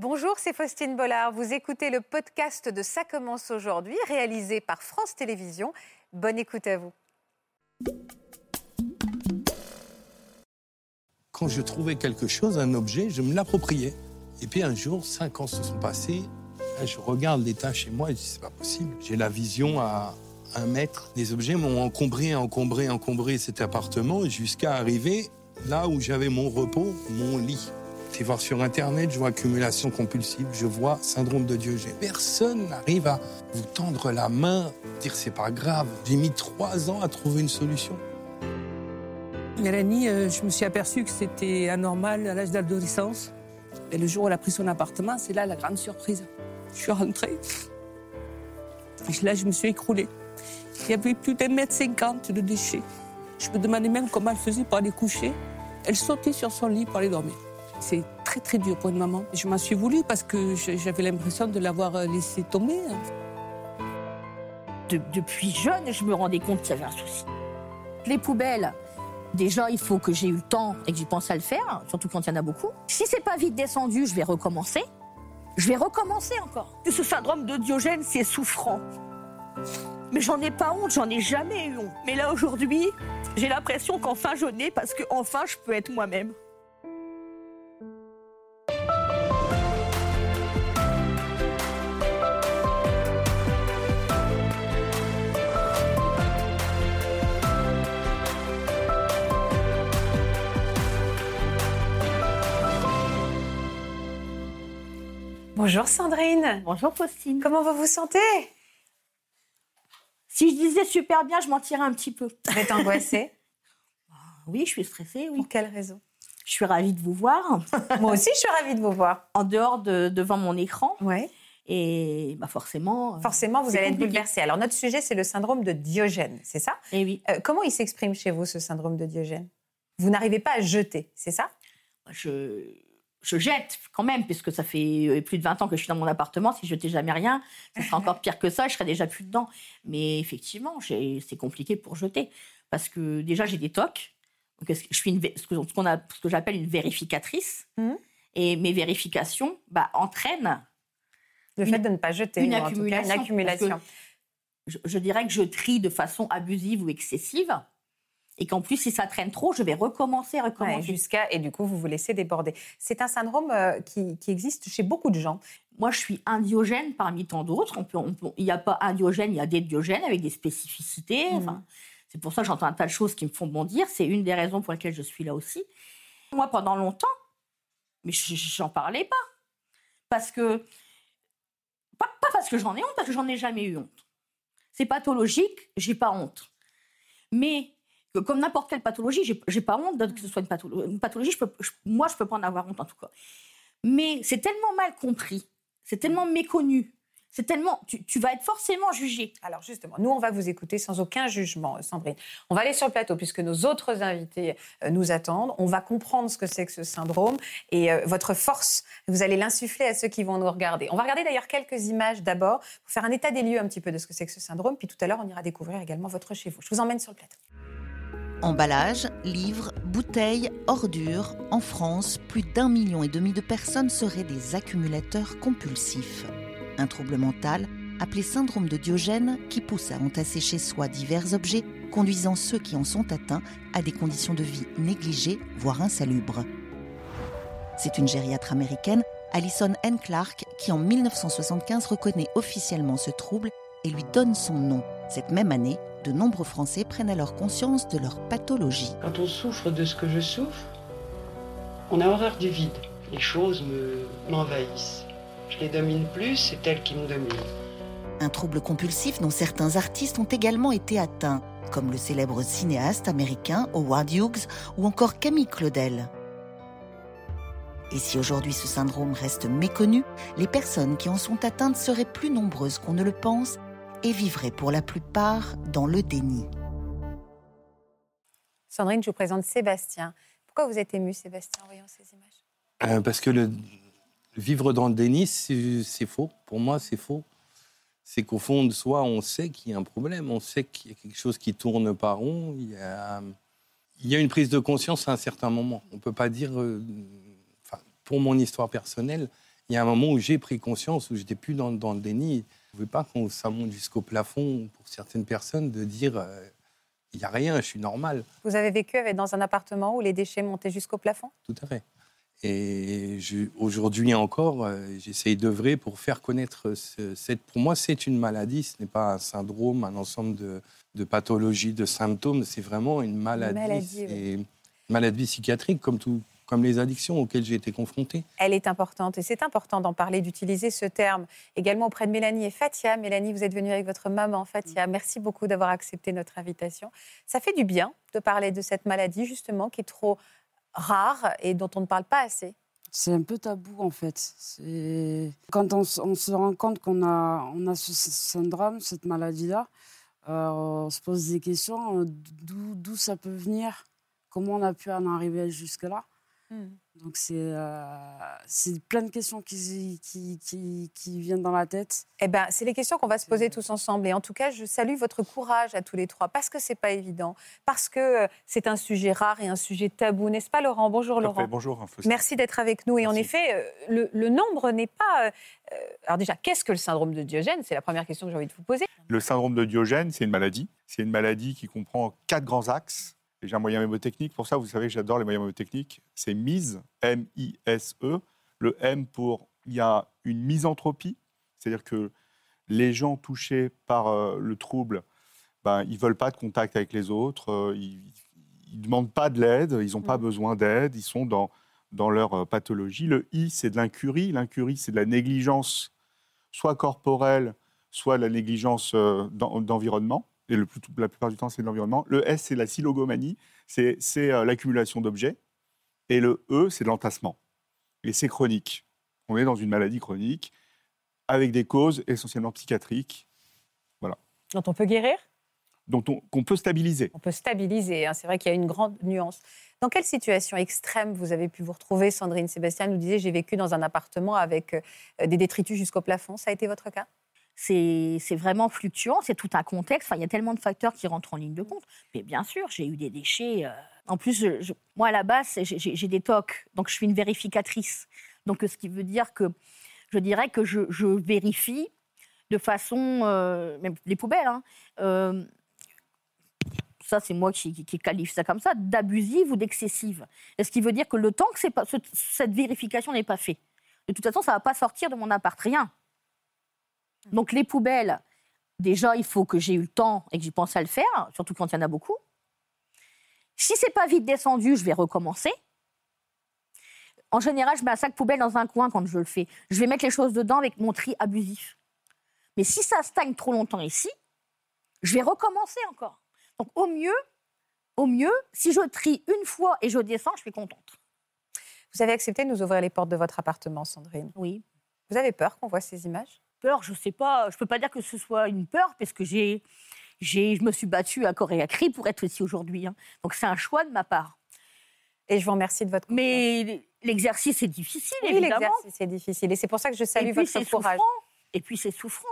Bonjour, c'est Faustine Bollard. Vous écoutez le podcast de Ça commence aujourd'hui, réalisé par France Télévisions. Bonne écoute à vous. Quand je trouvais quelque chose, un objet, je me l'appropriais. Et puis un jour, cinq ans se sont passés. Je regarde l'état chez moi et je dis c'est pas possible. J'ai la vision à un mètre. Les objets m'ont encombré, encombré, encombré cet appartement jusqu'à arriver là où j'avais mon repos, mon lit. Je voir sur Internet, je vois accumulation compulsive, je vois syndrome de Diogène. Personne n'arrive à vous tendre la main, dire c'est pas grave. J'ai mis trois ans à trouver une solution. Mélanie, euh, je me suis aperçue que c'était anormal à l'âge d'adolescence. Et le jour où elle a pris son appartement, c'est là la grande surprise. Je suis rentrée. Là, je me suis écroulée. Il y avait plus d'un mètre cinquante de déchets. Je me demandais même comment elle faisait pour aller coucher. Elle sautait sur son lit pour aller dormir. C'est très très dur pour une maman. Je m'en suis voulu parce que j'avais l'impression de l'avoir euh, laissé tomber. depuis jeune, je me rendais compte qu'il y avait un souci. Les poubelles, déjà, il faut que j'ai eu le temps et que j'y pense à le faire, surtout quand il y en a beaucoup. Si c'est pas vite descendu, je vais recommencer. Je vais recommencer encore. Ce syndrome de Diogène, c'est souffrant. Mais j'en ai pas honte, j'en ai jamais eu honte. Mais là, aujourd'hui, j'ai l'impression qu'enfin je n'ai parce qu'enfin je peux être moi-même. Bonjour Sandrine. Bonjour Faustine. Comment vous vous sentez? Si je disais super bien, je mentirais un petit peu. Vous êtes angoissée? Oui, je suis stressée, oui. Pour quelle raison? Je suis ravie de vous voir. Moi aussi, je suis ravie de vous voir. En dehors de devant mon écran. Ouais. Et bah forcément. Euh, forcément, vous allez être bouleversée. Alors, notre sujet, c'est le syndrome de Diogène, c'est ça? Et eh oui. Euh, comment il s'exprime chez vous, ce syndrome de Diogène? Vous n'arrivez pas à jeter, c'est ça? Je je jette quand même, puisque ça fait euh, plus de 20 ans que je suis dans mon appartement. Si je jetais jamais rien, ce serait encore pire que ça, je serais déjà plus dedans. Mais effectivement, c'est compliqué pour jeter. Parce que déjà, j'ai des tocs. Donc, je suis une, ce que, que j'appelle une vérificatrice. Mmh. Et mes vérifications bah, entraînent. Le fait de ne pas jeter, une accumulation. je, dirais que je trie de façon abusive ou excessive et qu'en plus, si ça traîne trop, je vais recommencer, recommencer. jusqu'à, et du coup, vous vous laissez déborder. C'est un syndrome euh, qui, existe chez beaucoup de gens. Moi, je suis indiogène parmi tant d'autres. il n'y a pas indiogène, il y a des diogènes avec des spécificités. Mmh. c'est pour ça que j'entends un tas de choses qui me font bondir. C'est une des raisons pour lesquelles je suis là aussi. Moi, pendant longtemps, mais j'en parlais pas. Parce que. Pas, pas parce que j'en ai honte, parce que j'en ai jamais eu honte. C'est pathologique, j'ai pas honte. Mais comme n'importe quelle pathologie, j'ai pas honte que ce soit une, pathologie. je peux, moi, je peux pas en avoir honte en tout cas. Mais c'est tellement mal compris, c'est tellement méconnu, c'est tellement. Tu, vas être forcément jugé. Alors justement, nous, on va vous écouter sans aucun jugement, Sandrine. On va aller sur le plateau puisque nos autres invités euh, nous attendent. On va comprendre ce que c'est que ce syndrome et euh, votre force, vous allez l'insuffler à ceux qui vont nous regarder. On va regarder d'ailleurs quelques images d'abord pour faire un état des lieux un petit peu de ce que c'est que ce syndrome. Puis tout à l'heure, on ira découvrir également votre chez vous. Je vous emmène sur le plateau. Emballage, livres, bouteilles, ordures. En France, plus d'un million et demi de personnes seraient des accumulateurs compulsifs. Un trouble mental appelé syndrome de Diogène qui pousse à entasser chez soi divers objets, conduisant ceux qui en sont atteints à des conditions de vie négligées, voire insalubres. C'est une gériatre américaine, Alison N. Clark, qui en 1975 reconnaît officiellement ce trouble et lui donne son nom. Cette même année, de nombreux Français prennent alors conscience de leur pathologie. Quand on souffre de ce que je souffre, on a horreur du vide. Les choses m'envahissent. je les domine plus, c'est elles qui me dominent. Un trouble compulsif dont certains artistes ont également été atteints, comme le célèbre cinéaste américain Howard Hughes ou encore Camille Claudel. Et si aujourd'hui ce syndrome reste méconnu, les personnes qui en sont atteintes seraient plus nombreuses qu'on ne le pense et vivraient pour la plupart dans le déni. Sandrine, je vous présente Sébastien. Pourquoi vous êtes ému, Sébastien, en voyant ces images euh, Parce que le, vivre dans le déni, c'est faux. Pour moi, c'est faux. C'est qu'au fond de soi, on sait qu'il y a un problème, on sait qu'il y a quelque chose qui tourne pas rond. Il y a, il y a une prise de conscience à un certain moment. On ne peut pas dire, euh, pour mon histoire personnelle, il y a un moment où j'ai pris conscience, où j'étais plus dans, dans, le déni. Je ne veux pas qu'on ça monte jusqu'au plafond pour certaines personnes de dire euh, il n'y a rien, je suis normal. Vous avez vécu dans un appartement où les déchets montaient jusqu'au plafond? Tout à fait. Et aujourd'hui encore, euh, j'essaye d'œuvrer pour faire connaître cette. Pour moi, c'est une maladie, ce n'est pas un syndrome, un ensemble de, de pathologies, de symptômes. C'est vraiment une maladie. Une maladie, maladie psychiatrique, comme tout, comme les addictions auxquelles j'ai été confronté. Elle est importante et c'est important d'en parler, d'utiliser ce terme également auprès de Mélanie et Fatia. Mélanie, vous êtes venue avec votre maman Fatia. Merci beaucoup d'avoir accepté notre invitation. Ça fait du bien de parler de cette maladie justement qui est trop rare et dont on ne parle pas assez. C'est un peu tabou en fait. Quand on, se rend compte qu'on a, on a ce syndrome, cette maladie-là, euh, on se pose des questions. Euh, d'où ça peut venir? Comment on a pu en arriver jusque-là? Hmm. Donc euh, c'est plein de questions qui, qui, qui, qui, viennent dans la tête. Eh ben, c'est les questions qu'on va se poser tous ensemble. Et en tout cas, je salue votre courage à tous les trois, parce que c'est pas évident, parce que euh, c'est un sujet rare et un sujet tabou, n'est-ce pas, Laurent? Bonjour, Laurent. bonjour. Merci d'être avec nous. Et en effet, euh, le, le nombre n'est pas. alors déjà, qu'est-ce que le syndrome de Diogène? C'est la première question que j'ai envie de vous poser. Le syndrome de Diogène, c'est une maladie. C'est une maladie qui comprend quatre grands axes j'ai un moyen mémotechnique. Pour ça, vous savez que j'adore les moyens mémotechniques. C'est mise, M-I-S-E. Le M pour il y a une misanthropie, c'est-à-dire que les gens touchés par euh, le trouble, ben, ils ne veulent pas de contact avec les autres, euh, ils ne demandent pas de l'aide, ils n'ont pas mmh. besoin d'aide, ils sont dans, dans leur euh, pathologie. Le I, c'est de l'incurie. L'incurie, c'est de la négligence, soit corporelle, soit de la négligence d'environnement et le plus, la plupart du temps, c'est l'environnement. Le S, c'est la silogomanie, c'est euh, l'accumulation d'objets. Et le E, c'est l'entassement. Et c'est chronique. On est dans une maladie chronique avec des causes essentiellement psychiatriques. Voilà. Dont on peut guérir? Dont on, qu'on peut stabiliser. On peut stabiliser, hein. c'est vrai qu'il y a une grande nuance. Dans quelle situation extrême vous avez pu vous retrouver? Sandrine Sébastien nous disait j'ai vécu dans un appartement avec euh, des détritus jusqu'au plafond. Ça a été votre cas? C'est vraiment fluctuant, c'est tout un contexte. Enfin, il y a tellement de facteurs qui rentrent en ligne de compte. Mais bien sûr, j'ai eu des déchets. Euh, en plus, moi, à la base, j'ai des TOC, donc je suis une vérificatrice. Donc, ce qui veut dire que je dirais que je, vérifie de façon, euh, même les poubelles, hein, euh, ça c'est moi qui, qualifie ça comme ça, d'abusive ou d'excessive. Ce qui veut dire que le temps que cette vérification n'est pas faite, de toute façon, ça ne va pas sortir de mon appart, rien. Donc les poubelles, déjà, il faut que j'ai eu le temps et que j'y pense à le faire, surtout quand il y en a beaucoup. Si c'est pas vite descendu, je vais recommencer. En général, je mets un sac poubelle dans un coin quand je le fais. Je vais mettre les choses dedans avec mon tri abusif. Mais si ça stagne trop longtemps ici, je vais recommencer encore. Donc au mieux, au mieux, si je trie une fois et je descends, je suis contente. Vous avez accepté de nous ouvrir les portes de votre appartement, Sandrine? Oui. Vous avez peur qu'on voit ces images? Peur, je sais pas, je peux pas dire que ce soit une peur parce que j'ai, j'ai, je me suis battue à corps et à cri pour être ici aujourd'hui. Hein. Donc c'est un choix de ma part. Et je vous remercie de votre. Mais l'exercice est difficile, oui, l'exercice est difficile. Et c'est pour ça que je salue votre courage. Et puis c'est souffrant.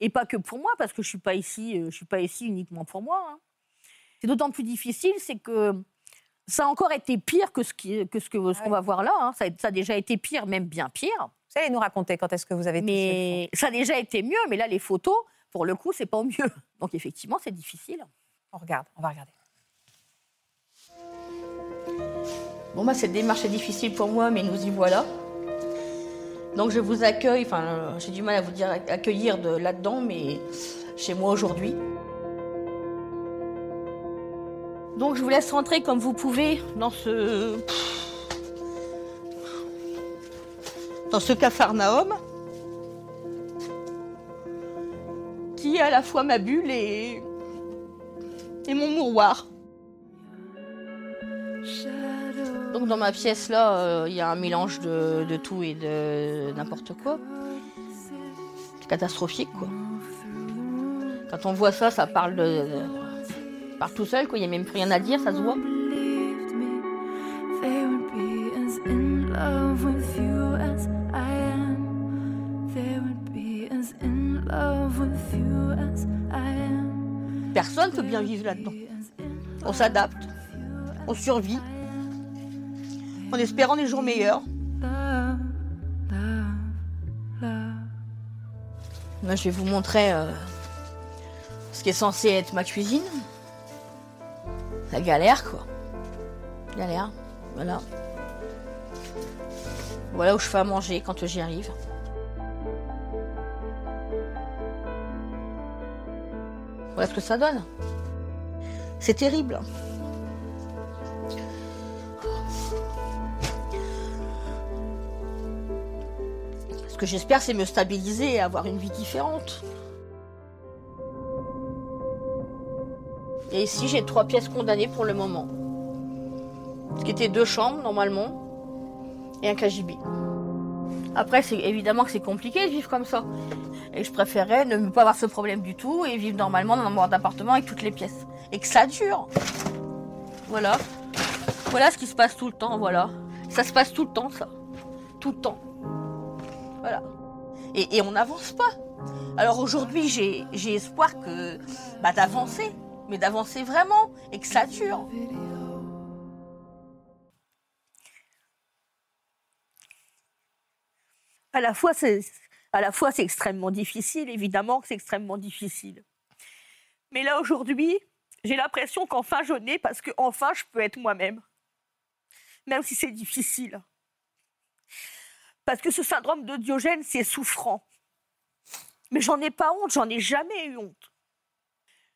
Et pas que pour moi, parce que je suis pas ici, euh, je suis pas ici uniquement pour moi. Hein. C'est d'autant plus difficile, c'est que ça a encore été pire que ce, qui, que ce que, ce qu'on va voir là. Hein. Ça, ça, a déjà été pire, même bien pire. Vous allez nous raconter quand est-ce que vous avez Mais ça a déjà été mieux, mais là, les photos, pour le coup, c'est pas mieux. Donc effectivement, c'est difficile. On regarde, on va regarder. Bon, bah, cette démarche est difficile pour moi, mais nous y voilà. Donc je vous accueille, enfin, j'ai du mal à vous dire accueillir de là-dedans, mais chez moi aujourd'hui. Donc je vous laisse rentrer comme vous pouvez dans ce dans ce capharnaüm qui est à la fois ma bulle et, et mon mouroir. Donc dans ma pièce là, euh, il y a un mélange de, tout et de n'importe quoi. C'est catastrophique quoi. Quand on voit ça, ça parle de, par tout seul, quoi. Il n'y a même plus rien à dire, ça se voit. personne ne peut bien vivre là-dedans. On s'adapte, on survit, en espérant des jours meilleurs. Là, je vais vous montrer euh, ce qui est censé être ma cuisine. La galère, quoi. Galère, voilà. Voilà où je fais à manger quand j'y arrive. Voilà ce que ça donne. C'est terrible. Ce que j'espère, c'est me stabiliser et avoir une vie différente. Et ici, j'ai trois pièces condamnées pour le moment. Ce qui était deux chambres, normalement, et un KGB. Après, c'est évidemment que c'est compliqué de vivre comme ça. Et je préférais ne pas avoir ce problème du tout et vivre normalement dans un mode d'appartement avec toutes les pièces. Et que ça dure. Voilà. Voilà ce qui se passe tout le temps, voilà. Ça se passe tout le temps, ça. Tout le temps. Voilà. Et, on n'avance pas. Alors aujourd'hui, j'ai j'ai espoir que bah, d'avancer, mais d'avancer vraiment et que ça dure. À la fois, c'est extrêmement difficile, évidemment que c'est extrêmement difficile. Mais là aujourd'hui, j'ai l'impression qu'enfin je nais parce que enfin je peux être moi-même, même si c'est difficile. Parce que ce syndrome de Diogène, c'est souffrant. Mais j'en ai pas honte, j'en ai jamais eu honte.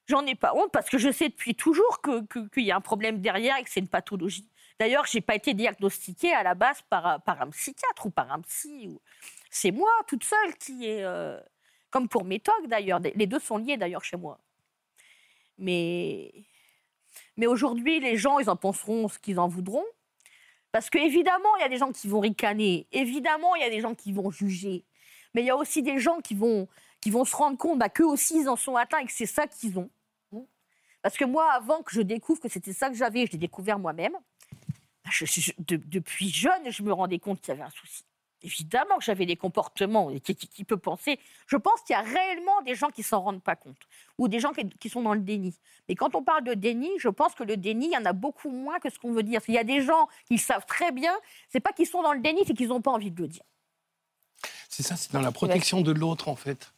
J'en ai pas honte parce que je sais depuis toujours qu'il y a un problème derrière et que c'est une pathologie. D'ailleurs, je n'ai pas été diagnostiquée à la base par, par un psychiatre ou par un psy. C'est moi, toute seule, qui est... Euh, comme pour Méthode, d'ailleurs. Les deux sont liés, d'ailleurs, chez moi. Mais, mais aujourd'hui, les gens, ils en penseront ce qu'ils en voudront. Parce qu'évidemment, il y a des gens qui vont ricaner. Évidemment, il y a des gens qui vont juger. Mais il y a aussi des gens qui vont, qui vont se rendre compte bah, qu'eux aussi, ils en sont atteints et que c'est ça qu'ils ont. Parce que moi, avant que je découvre que c'était ça que j'avais, je l'ai découvert moi-même. Bah, depuis jeune, je me rendais compte qu'il y avait un souci. Évidemment que j'avais des comportements, qui, qui, peut penser. Je pense qu'il y a réellement des gens qui s'en rendent pas compte, ou des gens qui, sont dans le déni. Mais quand on parle de déni, je pense que le déni, il y en a beaucoup moins que ce qu'on veut dire. Il y a des gens qui savent très bien, c'est pas qu'ils sont dans le déni, c'est qu'ils n'ont pas envie de le dire. C'est ça, c'est dans la protection de l'autre, en fait.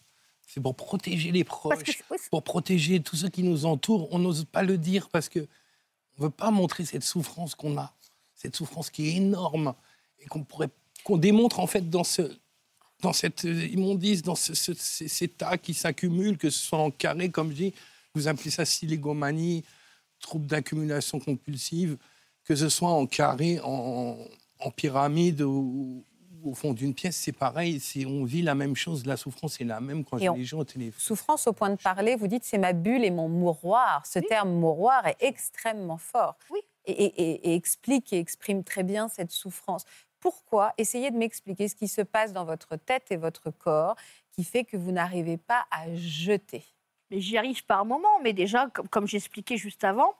C'est pour protéger les proches, pour protéger tous ceux qui nous entourent. On n'ose pas le dire parce que on veut pas montrer cette souffrance qu'on a, cette souffrance qui est énorme et qu'on pourrait qu'on démontre en fait dans ce dans cette immondice, dans ce, ces, tas qui s'accumulent, que ce soit en carré, comme je dis, vous appelez ça silégomanie, trouble d'accumulation compulsive, que ce soit en carré, en, pyramide ou, au fond d'une pièce, c'est pareil, on vit la même chose, la souffrance est la même quand j'ai les gens au téléphone. Souffrance au point de parler, vous dites c'est ma bulle et mon mouroir. Ce terme mouroir est extrêmement fort. Oui. Et, explique et exprime très bien cette souffrance pourquoi Essayez de m'expliquer ce qui se passe dans votre tête et votre corps qui fait que vous n'arrivez pas à jeter. Mais j'y arrive par moments, mais déjà, comme, j'expliquais juste avant,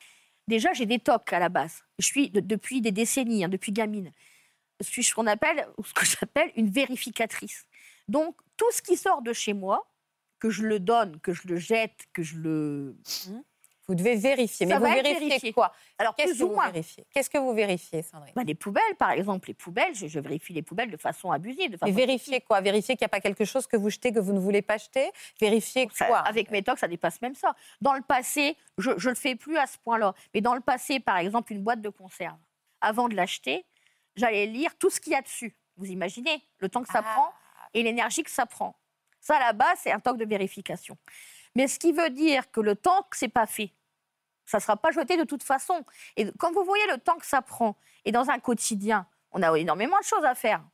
déjà j'ai des tocs à la base. Je suis depuis des décennies, hein, depuis gamine. Je suis ce qu'on appelle, ce que j'appelle une vérificatrice. Donc tout ce qui sort de chez moi, que je le donne, que je le jette, que je le mmh. Vous devez vérifier. Mais vous vérifiez quoi? Alors, qu'est-ce que vous vérifiez? Qu'est-ce que vous vérifiez, Sandrine? Bah, Les poubelles, par exemple. Les poubelles, je, vérifie les poubelles de façon. De façon Mais vérifier quoi? Vérifier qu'il n'y a pas quelque chose que vous jetez que vous ne voulez pas jeter? Vérifier quoi? Avec mes tocs, ça dépasse même ça. Dans le passé, je ne le fais plus à ce point-là. Mais dans le passé, par exemple, une boîte de conserve, avant de l'acheter, j'allais lire tout ce qu'il y a dessus. Vous imaginez le temps que ça ah. prend et l'énergie que ça prend. Ça, à la base, c'est un toc de vérification. Mais ce qui veut dire que le temps que c'est pas fait, ça ne sera pas jeté de toute façon. Et quand vous voyez le temps que ça prend, et dans un quotidien, on a énormément de choses à faire.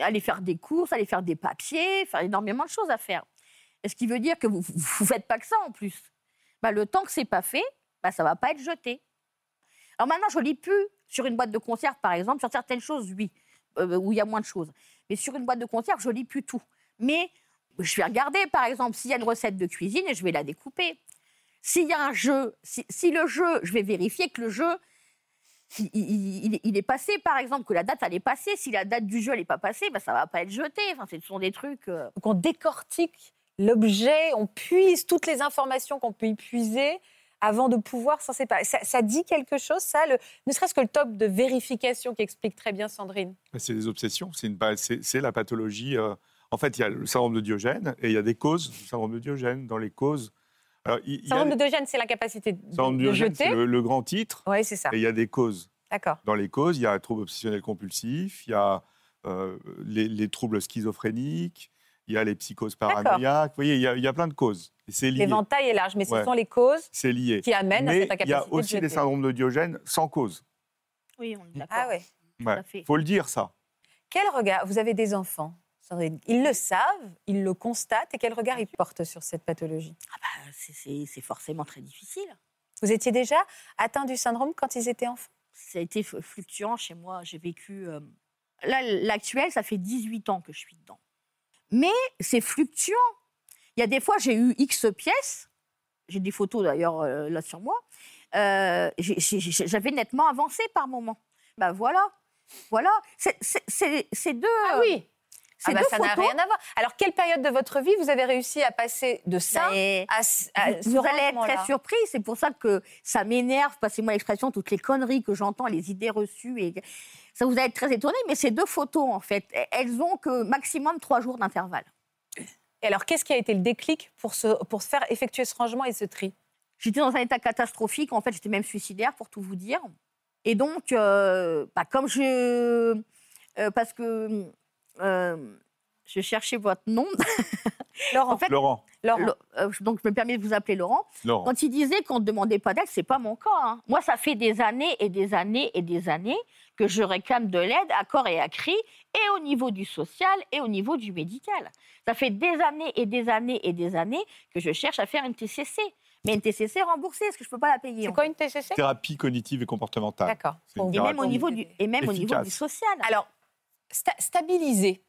Aller faire des courses, aller faire des papiers, faire énormément de choses à faire. Et ce qui veut dire que vous ne faites pas que ça en plus. Bah, le temps que c'est pas fait, bah, ça va pas être jeté. Alors maintenant, je lis plus sur une boîte de conserve, par exemple, sur certaines choses, oui, euh, où il y a moins de choses. Mais sur une boîte de conserve, je lis plus tout. Mais je vais regarder, par exemple, s'il y a une recette de cuisine et je vais la découper. S'il y a un jeu, si, le jeu, je vais vérifier que le jeu, il, est passé, par exemple, que la date, elle est passée. Si la date du jeu, elle n'est pas passée, ben, ça ne va pas être jeté. Enfin, ce sont des trucs... Euh, Donc on décortique l'objet, on puise toutes les informations qu'on peut y puiser avant de pouvoir s'en séparer. Ça, dit quelque chose, ça le, Ne serait-ce que le top de vérification qui explique très bien Sandrine. C'est des obsessions, c'est la pathologie... Euh, En fait, il y a le syndrome de Diogène et il y a des causes du syndrome de Diogène. Dans les causes, alors, il, a Syndrome les- de Diogène, c'est de, syndrome de de Diogène, jeter. c'est le, le grand titre. Oui, c'est ça. Et il y a des causes. D'accord. Dans les causes, il y a un trouble obsessionnel compulsif, il y a euh, les, les troubles schizophréniques, il y a les psychoses paranoïaques. Vous voyez, il y a, il y a plein de causes. Et c'est lié. L'éventail est large, mais ce Ouais. sont les causes C'est lié. qui amènent à Mais cette il y incapacité a aussi les syndromes de Diogène sans cause. Oui, on est d'accord. Ah ouais. à Il fait. faut le dire, ça. Quel regard Vous avez des enfants? Ils le savent, ils le constatent, et quel regard ils portent sur cette pathologie? Ah bah, c'est- c'est c'est forcément très difficile. Vous étiez déjà atteint du syndrome quand ils étaient enfants? Ça a été fluctuant chez moi. J'ai vécu. euh, Là, l'actuel, ça fait 18 ans que je suis dedans. Mais c'est fluctuant. Il y a des fois, j'ai eu X pièces. J'ai des photos d'ailleurs euh, là sur moi. Euh, J'avais nettement avancé par moment. Ben voilà. Voilà. C'est- deux. Ah oui ah bah, Ça n'a rien à voir. Alors, quelle période de votre vie vous avez réussi à passer de ça Mais- à, ce- à vous, allez être très surpris. C'est pour ça que ça m'énerve, passez-moi l'expression, toutes les conneries que j'entends, les idées reçues. Et ça vous allez être très étonné, mais ces deux photos, en fait, elles ont que maximum trois jours d'intervalle. Et alors, qu'est-ce qui a été le déclic pour, se, pour se faire effectuer ce rangement et ce tri? J'étais dans un état catastrophique. En fait, j'étais même suicidaire, pour tout vous dire. Et donc, euh, bah, comme je. euh, parce que. Euh, je cherchais votre nom. Laurent, En fait, Laurent, Laurent. Le- euh, donc, je me permets de vous appeler Laurent. Laurent. Quand il disait qu'on ne demandait pas d'aide, c'est pas mon cas. hein. Moi, ça fait des années et des années et des années que je réclame de l'aide à corps et à cri, et au niveau du social et au niveau du médical. Ça fait des années et des années et des années que je cherche à faire une TCC. Mais une TCC remboursée, est-ce que je peux pas la payer C'est quoi une TCC Thérapie cognitive et comportementale. D'accord. Et même au niveau du, et même au niveau du social. Alors, sta- stabiliser.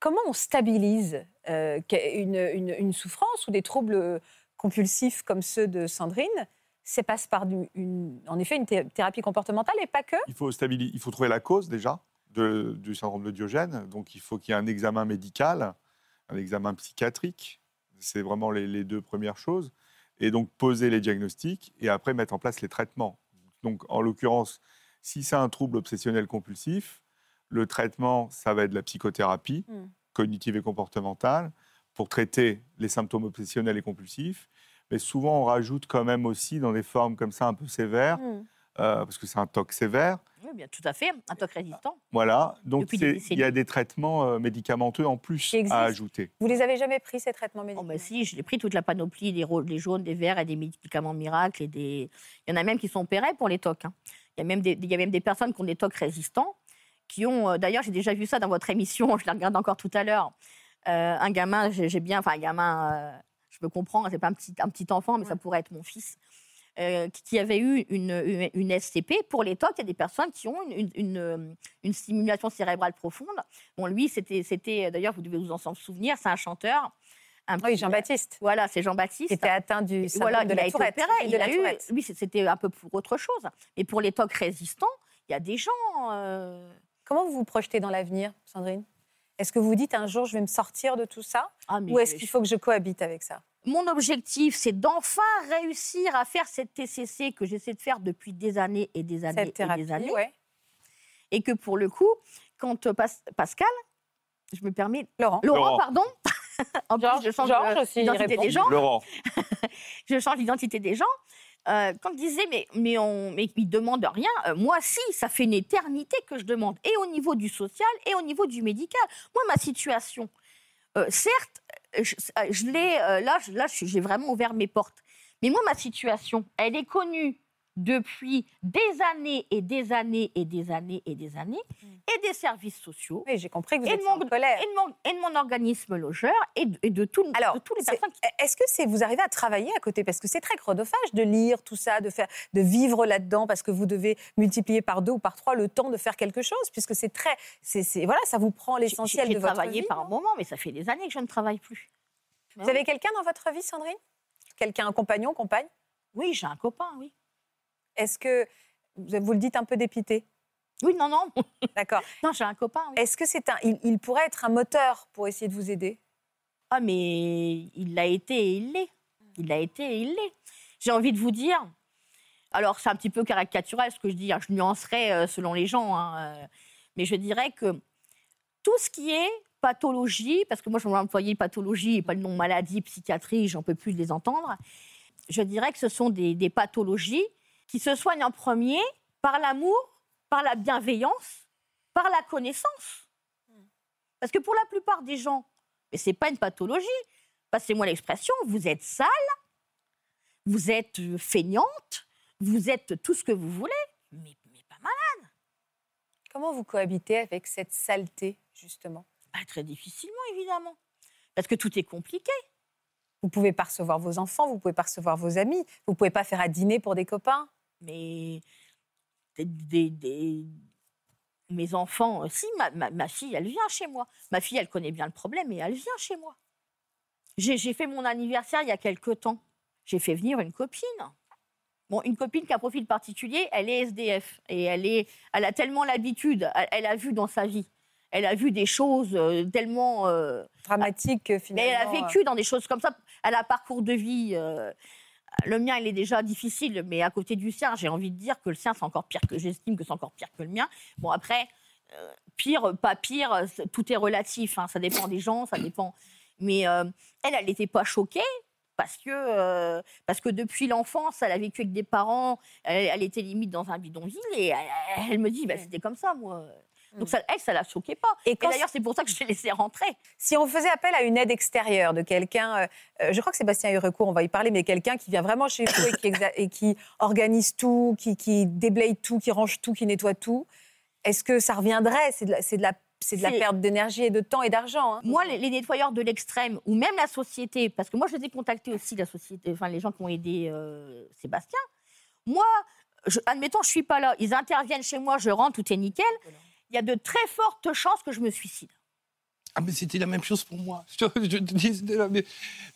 Comment on stabilise euh, une, une- souffrance ou des troubles compulsifs comme ceux de Sandrine? Ça passe par une, en effet une thé- thérapie comportementale et pas que? Il faut, stabili- il faut trouver la cause déjà du syndrome de Diogène. Donc il faut qu'il y ait un examen médical, un examen psychiatrique. C'est vraiment les, les deux premières choses. Et donc poser les diagnostics et après mettre en place les traitements. Donc en l'occurrence, si c'est un trouble obsessionnel compulsif, le traitement, ça va être de la psychothérapie Mm. cognitive et comportementale pour traiter les symptômes obsessionnels et compulsifs. Mais souvent, on rajoute quand même aussi dans des formes comme ça un peu sévères, Hmm. euh, parce que c'est un TOC sévère. Oui, bien, tout à fait, un TOC résistant. Voilà, donc il y a des traitements euh, médicamenteux en plus à ajouter. Vous les avez jamais pris ces traitements Oh, médicaux ben si, je l'ai pris toute la panoplie, des, des jaunes, des verts et des médicaments miracles. Et des... Il y en a même qui sont opérés pour les TOC. hein. Il, y a même des, il y a même des personnes qui ont des TOC résistants, qui ont. euh, D'ailleurs, j'ai déjà vu ça dans votre émission, je la regarde encore tout à l'heure. Euh, un gamin, j'ai bien. Enfin, un gamin, euh, je me comprends, c'est pas un petit, un petit enfant, mais ça pourrait être mon fils. euh, qui- avait eu une, une, une SCP. Pour les TOC, il y a des personnes qui ont une, une, une, une stimulation cérébrale profonde. Bon, lui, c'était, c'était d'ailleurs, vous devez vous en souvenir, c'est un chanteur. Un Oui, petit- Jean-Baptiste. voilà, c'est Jean-Baptiste. Qui était atteint du syndrome Voilà, de il la a été Tourette. opéré. et de Il la a eu, Tourette. lui, c'était un peu pour autre chose. Mais pour les TOC résistants, il y a des gens. euh, Comment vous vous projetez dans l'avenir, Sandrine? Est-ce que vous dites un jour je vais me sortir de tout ça? Ah, Ou est-ce qu'il faut que je cohabite avec ça? Mon objectif, c'est d'enfin réussir à faire cette TCC que j'essaie de faire depuis des années et des années Cette et thérapie, des années. ouais. Et que pour le coup, quand euh, Pas- Pascal, je me permets. Laurent. Laurent, Laurent. pardon. en plus, Georges- je change l'identité des gens. Laurent, je change l'identité des gens. Euh, quand il disait, mais, mais, on, mais il demande rien, euh, moi, si, ça fait une éternité que je demande, et au niveau du social et au niveau du médical. Moi, ma situation, euh, certes, je, je l'ai, là, je- là, je- j'ai vraiment ouvert mes portes. Mais moi, ma situation, elle est connue depuis des années et des années et des années et des années, et des services sociaux, Oui, j'ai compris que vous et de, mon, en colère. et, de mon, et de mon organisme logeur, et de, et de tout- Alors, de tous les personnes qui Est-ce que c'est vous arrivez à travailler à côté? Parce que c'est très chronophage de lire tout ça, de faire, de vivre là-dedans parce que vous devez multiplier par deux ou par trois le temps de faire quelque chose puisque c'est très, c'est, voilà, ça vous prend l'essentiel J'ai de votre travaillé vie. par non? un moment, mais ça fait des années que je ne travaille plus. Vous avez quelqu'un dans votre vie, Sandrine? Quelqu'un, un compagnon, compagne? Oui, j'ai un copain, oui. Est-ce que vous le dites un peu dépité? Oui, non, non. D'accord. non, j'ai un copain, oui. Est-ce que c'est un, il, il pourrait être un moteur pour essayer de vous aider? Ah, mais il l'a été et il l'est. Il l'a été et il l'est. J'ai envie de vous dire, alors c'est un petit peu caricatural ce que je dis, hein, je nuancerai euh, selon les gens, hein, euh, mais je dirais que tout ce qui est pathologies, parce que moi je vais employer pathologie et pas le nom maladie, psychiatrie, j'en peux plus de les entendre. Je dirais que ce sont des, des pathologies qui se soignent en premier par l'amour, par la bienveillance, par la connaissance. Parce que pour la plupart des gens, mais c'est pas une pathologie, passez-moi l'expression, vous êtes sale, vous êtes euh, feignante, vous êtes tout ce que vous voulez, mais, mais pas malade. Comment vous cohabitez avec cette saleté, justement? Pas très difficilement, évidemment. Parce que tout est compliqué. Vous pouvez pas recevoir vos enfants, vous pouvez pas recevoir vos amis, vous pouvez pas faire à dîner pour des copains. Mais des, des- des- mes enfants, euh, si, ma, ma- ma fille, elle vient chez moi. Ma fille, elle connaît bien le problème et elle vient chez moi. J'ai fait mon anniversaire il y a quelque temps. J'ai fait venir une copine. Bon, une copine qui a un profil particulier, elle est SDF. Et elle, est, elle a tellement l'habitude, elle, elle a vu dans sa vie. Elle a vu des choses euh, tellement... euh, Dramatique, euh, mais finalement. elle a vécu dans des choses comme ça. Elle a un parcours de vie. euh, le mien, il est déjà difficile, mais à côté du sien, j'ai envie de dire que le sien, c'est encore pire que j'estime que c'est encore pire que le mien. Bon, après, euh, pire, pas pire, tout est relatif. hein, ça dépend des gens, ça dépend. Mais euh, elle, elle n'était pas choquée. Parce que, euh, parce que depuis l'enfance, elle a vécu avec des parents, elle, était limite dans un bidonville, et elle, elle me dit, bah, c'était comme ça, moi. Donc ça, elle, ça la choquait pas. Et d'ailleurs, c'est pour ça que je l'ai laissée rentrer. Si on faisait appel à une aide extérieure de quelqu'un, euh, euh, je crois que Sébastien a eu recours, on va y parler, mais quelqu'un qui vient vraiment chez vous et qui, exa- et qui organise tout, qui, qui déblaye tout, qui range tout, qui nettoie tout, est-ce que ça reviendrait? C'est de la, c'est de la, c'est de la C'est- perte d'énergie et de temps et d'argent. hein. Moi, les, les nettoyeurs de l'extrême, ou même la société, parce que moi, je les ai contactés aussi, la société, enfin, les gens qui ont aidé euh, Sébastien. Moi, je, admettons, je suis pas là, ils interviennent chez moi, je rentre, tout est nickel. Il y a de très fortes chances que je me suicide. Ah, mais c'était la même chose pour moi. Je, te- je te dis,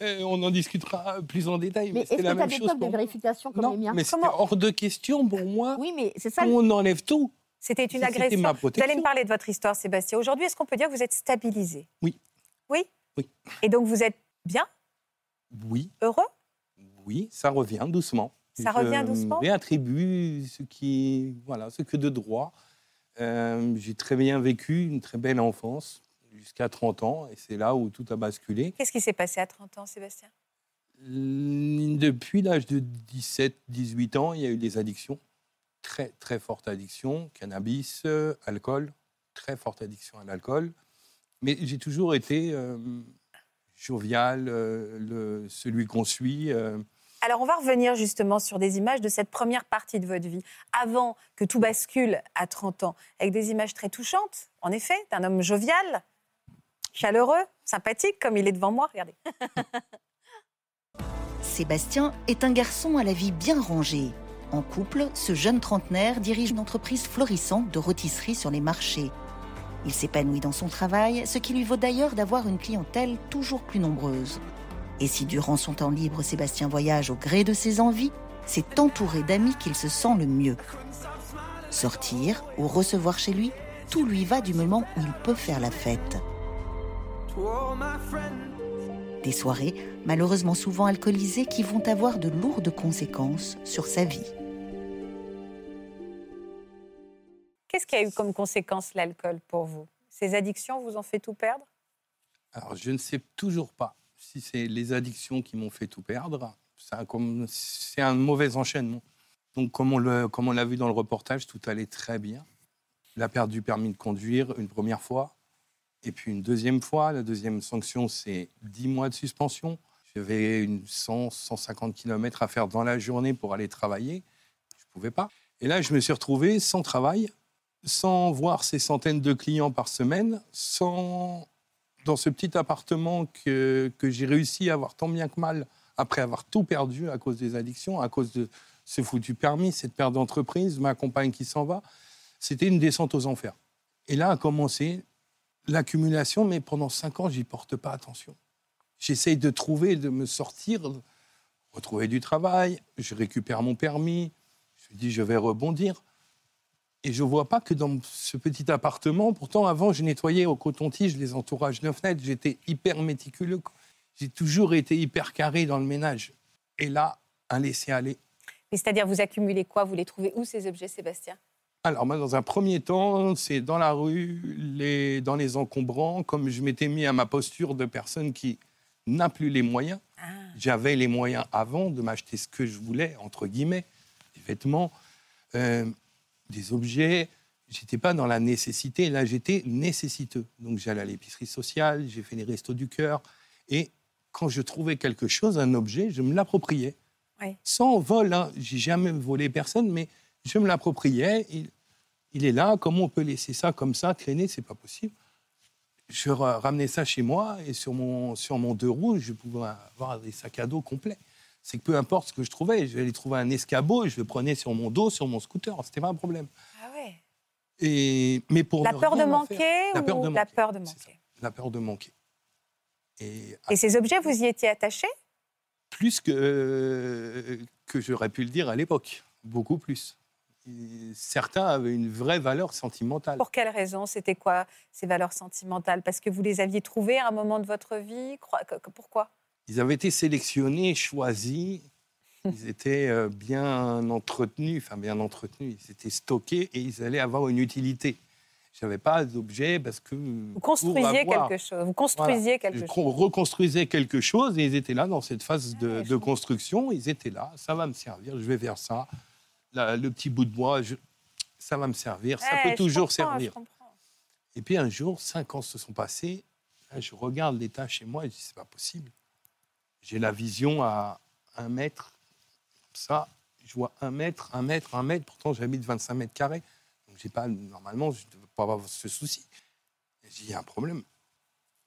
euh, on en discutera plus en détail. Mais Mais, est-ce c'était que la même des chose de pour moi. vérification comme les Non, miens mais Comment- hors de question pour moi. Oui, mais c'est ça. le- On enlève tout. C'était une agression. ma Vous allez me parler de votre histoire, Sébastien. Aujourd'hui, est-ce qu'on peut dire que vous êtes stabilisé? Oui. Oui? Oui. Et donc, vous êtes bien, Oui, heureux? Oui, ça revient doucement. Ça Je revient doucement? me réattribue ce qui, voilà, ce que de droit. Euh, J'ai très bien vécu une très belle enfance jusqu'à 30 ans, et c'est là où tout a basculé. Qu'est-ce qui s'est passé à 30 ans, Sébastien? Depuis l'âge de 17-18 ans, il y a eu des addictions, très très fortes addictions, cannabis, euh, alcool, très forte addiction à l'alcool. Mais j'ai toujours été euh, jovial, le- celui qu'on suit. Alors, on va revenir justement sur des images de cette première partie de votre vie, avant que tout bascule à 30 ans, avec des images très touchantes, en effet, d'un homme jovial, chaleureux, sympathique, comme il est devant moi. Regardez. Sébastien est un garçon à la vie bien rangée. En couple, ce jeune trentenaire dirige une entreprise florissante de rôtisserie sur les marchés. Il s'épanouit dans son travail, ce qui lui vaut d'ailleurs d'avoir une clientèle toujours plus nombreuse. Et si durant son temps libre, Sébastien voyage au gré de ses envies, c'est entouré d'amis qu'il se sent le mieux. Sortir ou recevoir chez lui, tout lui va du moment où il peut faire la fête. Des soirées, malheureusement souvent alcoolisées, qui vont avoir de lourdes conséquences sur sa vie. Qu'est-ce qui a eu comme conséquence l'alcool pour vous? Ces addictions vous ont fait tout perdre? Alors, je ne sais toujours pas si c'est les addictions qui m'ont fait tout perdre. C'est un, mauvais enchaînement. Donc, comme on, l'a vu dans le reportage, tout allait très bien. La perte du permis de conduire une première fois, et puis une deuxième fois. La deuxième sanction, c'est 10 mois de suspension. J'avais une 100, 150 km à faire dans la journée pour aller travailler. Je ne pouvais pas. Et là, je me suis retrouvé sans travail, sans voir ces centaines de clients par semaine, sans dans ce petit appartement que, que j'ai réussi à avoir tant bien que mal après avoir tout perdu à cause des addictions, à cause de ce foutu permis, cette perte d'entreprise, ma compagne qui s'en va. C'était une descente aux enfers. Et là a commencé l'accumulation, mais pendant cinq ans, j'y porte pas attention. J'essaye de trouver, de me sortir, retrouver du travail, je récupère mon permis, je dis je vais rebondir. Et je vois pas que dans ce petit appartement, pourtant avant je nettoyais au coton-tige les entourages de fenêtres, j'étais hyper méticuleux. J'ai toujours été hyper carré dans le ménage. Et là, un laisser-aller. Mais c'est-à-dire, vous accumulez quoi? Vous les trouvez où, ces objets, Sébastien? Alors, moi, dans un premier temps, c'est dans la rue, les, dans les encombrants, comme je m'étais mis à ma posture de personne qui n'a plus les moyens. Ah. J'avais les moyens avant de m'acheter ce que je voulais, entre guillemets, des vêtements, euh, des objets. J'étais pas dans la nécessité. Là, j'étais nécessiteux. Donc, j'allais à l'épicerie sociale, j'ai fait les restos du cœur. Et quand je trouvais quelque chose, un objet, je me l'appropriais. Sans vol, hein. j'ai jamais volé personne, mais je me l'appropriais. Il, il est là, comment on peut laisser ça comme ça, traîner, c'est pas possible. Je ra- ramenais ça chez moi et sur mon, sur mon deux roues, je pouvais avoir des sacs à dos complets. C'est que peu importe ce que je trouvais, je vais trouver un escabeau et je le prenais sur mon dos, sur mon scooter. C'était pas un problème. Ah ouais. Et, mais pour La peur de manquer faire- la peur de la manquer, peur de c'est ça. manquer La peur de manquer. Et Et ces objets, vous y étiez attaché? Plus que, que j'aurais pu le dire à l'époque, beaucoup plus. Et certains avaient une vraie valeur sentimentale. Pour quelle raison? C'était quoi ces valeurs sentimentales? Parce que vous les aviez trouvées à un moment de votre vie? Pourquoi? Ils avaient été sélectionnés, choisis, ils étaient euh, bien entretenus, enfin bien entretenus, ils étaient stockés et ils allaient avoir une utilité. Je n'avais pas d'objet parce que... Vous construisiez quelque chose. Vous construisiez quelque chose. con- reconstruisais quelque chose et ils étaient là dans cette phase de, construction. Ils étaient là, ça va me servir, je vais vers ça. Le petit bout de bois, je- ça va me servir, ça peut toujours servir. Et puis un jour, cinq ans se sont passés. Là, je regarde l'état chez moi et je dis c'est pas possible. J'ai la vision à un mètre. Ça, je vois un mètre, un mètre, un mètre. Pourtant, j'habite 25 mètres carrés. Donc, j'ai pas, normalement, je ne devrais pas avoir ce souci. J'ai dit, il y a un problème.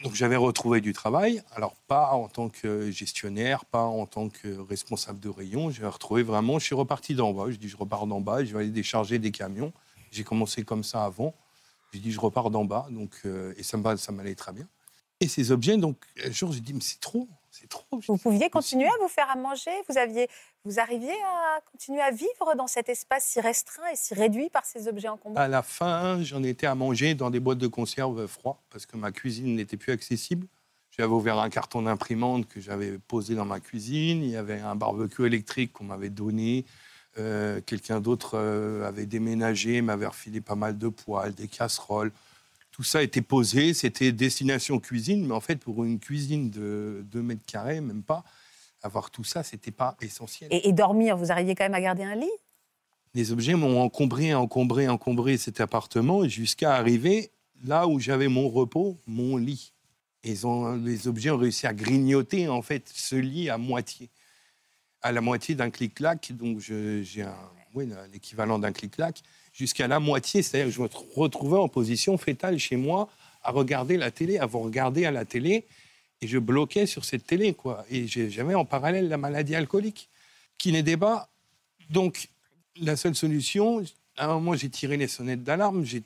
Donc, j'avais retrouvé du travail. Alors, pas en tant que gestionnaire, pas en tant que responsable de rayon. J'ai retrouvé vraiment, je suis reparti d'en bas. Je dis, je repars d'en bas, je vais aller décharger des camions. J'ai commencé comme ça avant. J'ai dit, je repars d'en bas. Donc, euh, et ça ça m'allait très bien. Et ces objets, donc, un jour, j'ai dit, mais c'est trop, c'est trop. Vous pouviez continuer à vous faire à manger? Vous, aviez, vous arriviez à continuer à vivre dans cet espace si restreint et si réduit par ces objets encombrants? À la fin, j'en étais à manger dans des boîtes de conserve froid parce que ma cuisine n'était plus accessible. J'avais ouvert un carton d'imprimante que j'avais posé dans ma cuisine. Il y avait un barbecue électrique qu'on m'avait donné. Euh, Quelqu'un d'autre euh, avait déménagé, m'avait refilé pas mal de poêles, des casseroles. Tout ça était posé. C'était destination cuisine, mais en fait, pour une cuisine de 2 mètres carrés, même pas, avoir tout ça, c'était pas essentiel. et, et dormir, vous arriviez quand même à garder un lit? Les objets m'ont encombré, encombré, encombré cet appartement jusqu'à arriver là où j'avais mon repos, mon lit. Et ils ont- les objets ont réussi à grignoter en fait ce lit à moitié, à la moitié d'un clic-clac. Donc j'ai l'équivalent d'un clic-clac jusqu'à la moitié, c'est-à-dire que je me retrouvais en position fétale chez moi à regarder la télé, à vous regarder à la télé, et je bloquais sur cette télé quoi. Et j'avais en parallèle la maladie alcoolique qui n'aidait pas. Donc la seule solution, à un moment, j'ai tiré les sonnettes d'alarme. J'ai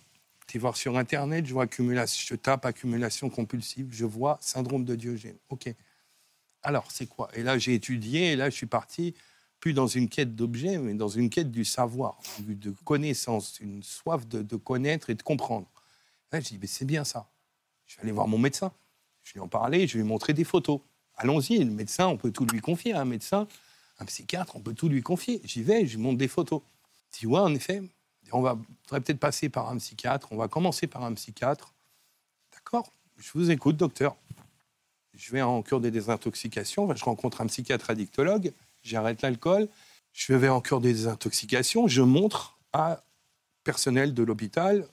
été voir sur Internet, je vois accumulation, je tape accumulation compulsive, je vois syndrome de Diogène. OK. Alors, c'est quoi? Et là, j'ai étudié, et là, je suis parti, plus dans une quête d'objets, mais dans une quête du savoir, de connaissance, une soif de, connaître et de comprendre. Là, je dis, mais c'est bien ça. Je vais aller voir mon médecin. Je lui en parlais, je lui montrer des photos. Allons-y, le médecin, on peut tout lui confier. Un médecin, un psychiatre, on peut tout lui confier. J'y vais, je lui montre des photos. Je dis, ouais, en effet, on va peut-être passer par un psychiatre. On va commencer par un psychiatre. D'accord, je vous écoute, docteur. Je vais en cure de désintoxication. Je rencontre un psychiatre addictologue. J'arrête l'alcool. Je vais en cure de désintoxication. Je montre à personnel de l'hôpital,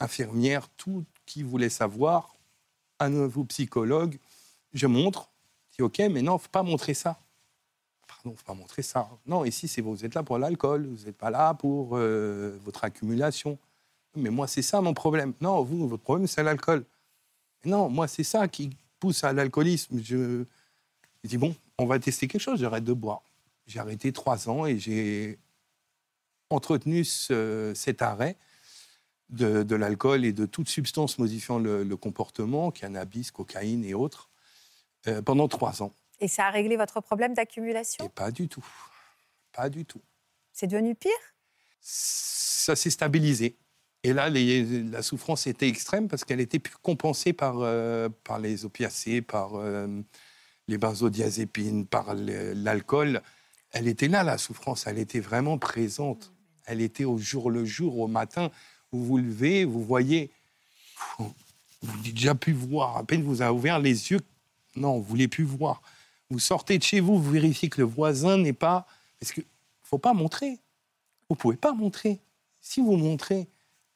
infirmière, tout qui voulait savoir, à nouveau psychologue. Je montre. Je dis, OK, mais non, faut pas montrer ça. Pardon, faut pas montrer ça. Non, ici, c'est vous êtes là pour l'alcool, vous n'êtes pas là pour euh, votre accumulation. Mais moi, c'est ça mon problème. Non, vous, votre problème, c'est l'alcool. Non, moi, c'est ça qui pousse à l'alcoolisme. Je dis, bon, on va tester quelque chose, j'arrête de boire. J'ai arrêté trois ans et j'ai entretenu ce- cet arrêt de, de l'alcool et de toute substance modifiant le, le comportement, cannabis, cocaïne et autres, euh, pendant trois ans. Et ça a réglé votre problème d'accumulation? Pas du tout. Pas du tout. C'est devenu pire? Ça s'est stabilisé. Et là, les- la souffrance était extrême parce qu'elle était compensée par, euh, par les opiacés, par euh, les benzodiazépines, par l'alcool. Elle était là, la souffrance. Elle était vraiment présente. Elle était au jour le jour, au matin. Vous vous levez, vous voyez. Vous n'avez déjà pu voir. À peine vous avez ouvert les yeux. Non, vous ne voulez plus voir. Vous sortez de chez vous, vous vérifiez que le voisin n'est pas. Parce qu'il ne faut pas montrer. Vous ne pouvez pas montrer. Si vous montrez,